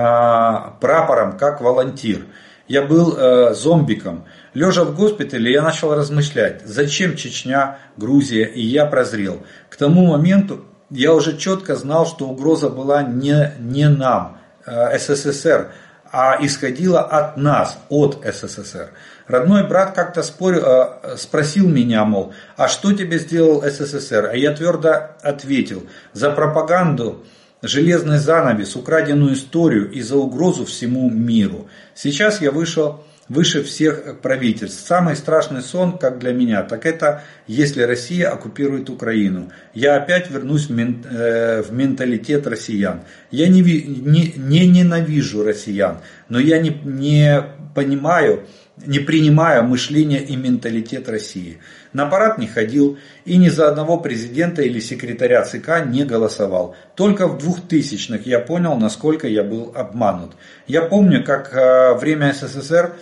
прапором, как волонтир. Я был э, зомбиком. Лежа в госпитале, я начал размышлять, зачем Чечня, Грузия, и я прозрел. К тому моменту я уже четко знал, что угроза была не, не нам, э, СССР, а исходила от нас, от СССР. Родной брат как-то спорил, э, спросил меня, мол, а что тебе сделал СССР? А я твердо ответил, за пропаганду, железный занавес, украденную историю и за угрозу всему миру. Сейчас я вышел выше всех правительств. Самый страшный сон, как для меня, так это если Россия оккупирует Украину. Я опять вернусь в, мен, э, в менталитет россиян. Я не, не, не ненавижу россиян, но я не, не понимаю, не принимаю мышление и менталитет России. На парад не ходил и ни за одного президента или секретаря ЦК не голосовал. Только в 2000-х я понял, насколько я был обманут. Я помню, как э, время СССР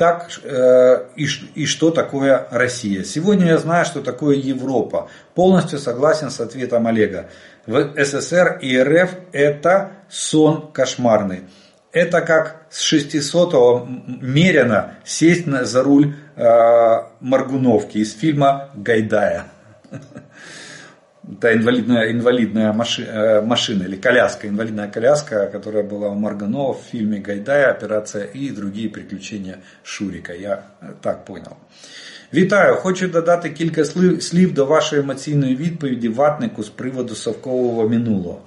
так э, и, и что такое Россия. Сегодня я знаю, что такое Европа. Полностью согласен с ответом Олега. В СССР и РФ это сон кошмарный. Это как с 600-го Мерина сесть за руль э, Маргуновки из фильма Гайдая. Это инвалидная, инвалидная маши, э, машина или коляска, инвалидная коляска, которая была у Марганова в фильме Гайдая, операция и другие приключения Шурика. Я так понял. Вітаю! Хочу додати кілька слів до вашої емоційної відповіді ватнику з приводу совкового минулого.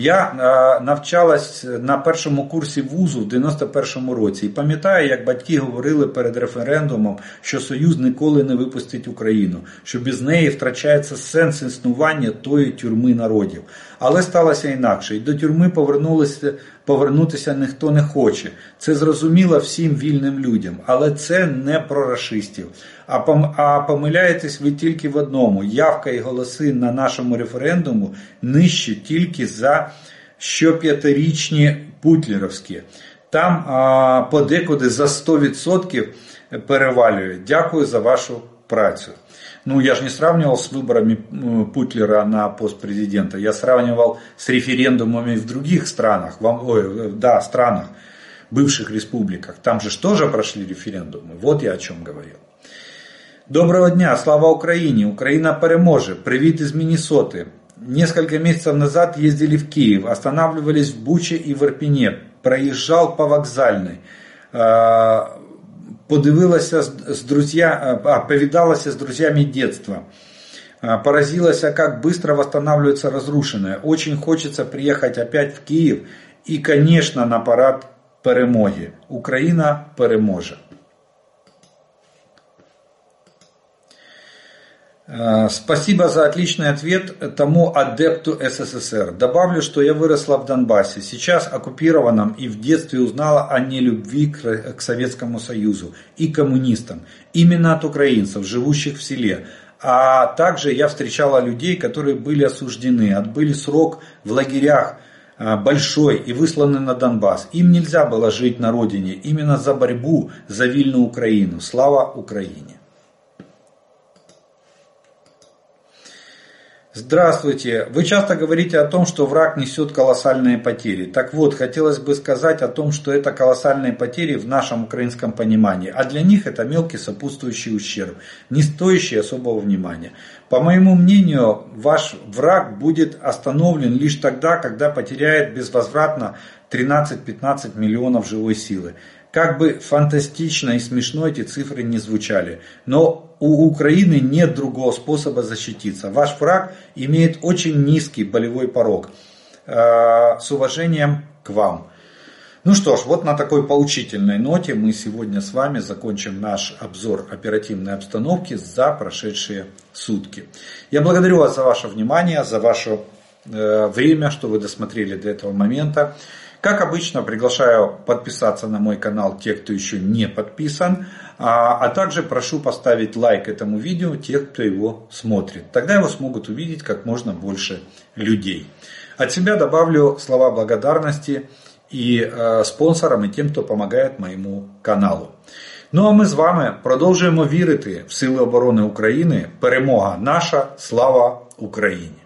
Я навчалась на першому курсі вузу в 91-му році і пам'ятаю, як батьки говорили перед референдумом, що Союз ніколи не випустить Україну, що без неї втрачається сенс існування тої тюрми народів. Але сталося інакше, і до тюрми повернулися. Повернутися ніхто не хоче. Це зрозуміло всім вільним людям, але це не про расистів. А помиляєтесь ви тільки в одному: явка і голоси на нашому референдуму нижчі тільки за щоп'ятирічні путлеровські. Там а, подекуди за 100% перевалює. Дякую за вашу працю. Ну, я же не сравнивал с выборами Путлера на пост президента. Я сравнивал с референдумами в других странах, ой, да, странах, бывших республиках. Там же тоже прошли референдумы. Вот я о чем говорил. Доброго дня, слава Украине! Украина переможе. Привет из Миннесоты. Несколько месяцев назад ездили в Киев, останавливались в Буче и в Ирпене. Проезжал по вокзальной. Подивилася з друзья, а, повидалася с друзьями детства. Поразилась, как быстро восстанавливается разрушенное. Очень хочется приехать опять в Киев и, конечно, на парад перемоги. Украина переможе. Э, спасибо за отличный ответ тому адепту СССР. Добавлю, что я выросла в Донбассе, сейчас оккупированном и в детстве узнала о нелюбви к Советскому Союзу и коммунистам. Именно от украинцев, живущих в селе. А также я встречала людей, которые были осуждены, отбыли срок в лагерях э, большой и высланы на Донбасс. Им нельзя было жить на родине именно за борьбу за вильную Украину. Слава Украине! Здравствуйте. Вы часто говорите о том, что враг несет колоссальные потери. Так вот, хотелось бы сказать о том, что это колоссальные потери в нашем украинском понимании, а для них это мелкий сопутствующий ущерб, не стоящий особого внимания. По моему мнению, ваш враг будет остановлен лишь тогда, когда потеряет безвозвратно 13-15 миллионов живой силы. Как бы фантастично и смешно эти цифры не звучали, но у Украины нет другого способа защититься. Ваш враг имеет очень низкий болевой порог. Э, с уважением к вам. Ну что ж, вот на такой поучительной ноте мы сегодня с вами закончим наш обзор оперативной обстановки за прошедшие сутки. Я благодарю вас за ваше внимание, за ваше э, время, что вы досмотрели до этого момента. Как обычно, приглашаю подписаться на мой канал те, кто еще не подписан, а, а также прошу поставить лайк этому видео тех, кто его смотрит. Тогда его смогут увидеть как можно больше людей. От себя добавлю слова благодарности і э, спонсорам, і тим, хто допомагає моєму каналу. Ну а ми з вами продовжуємо вірити в Сили оборони України. Перемога наша, слава Україні!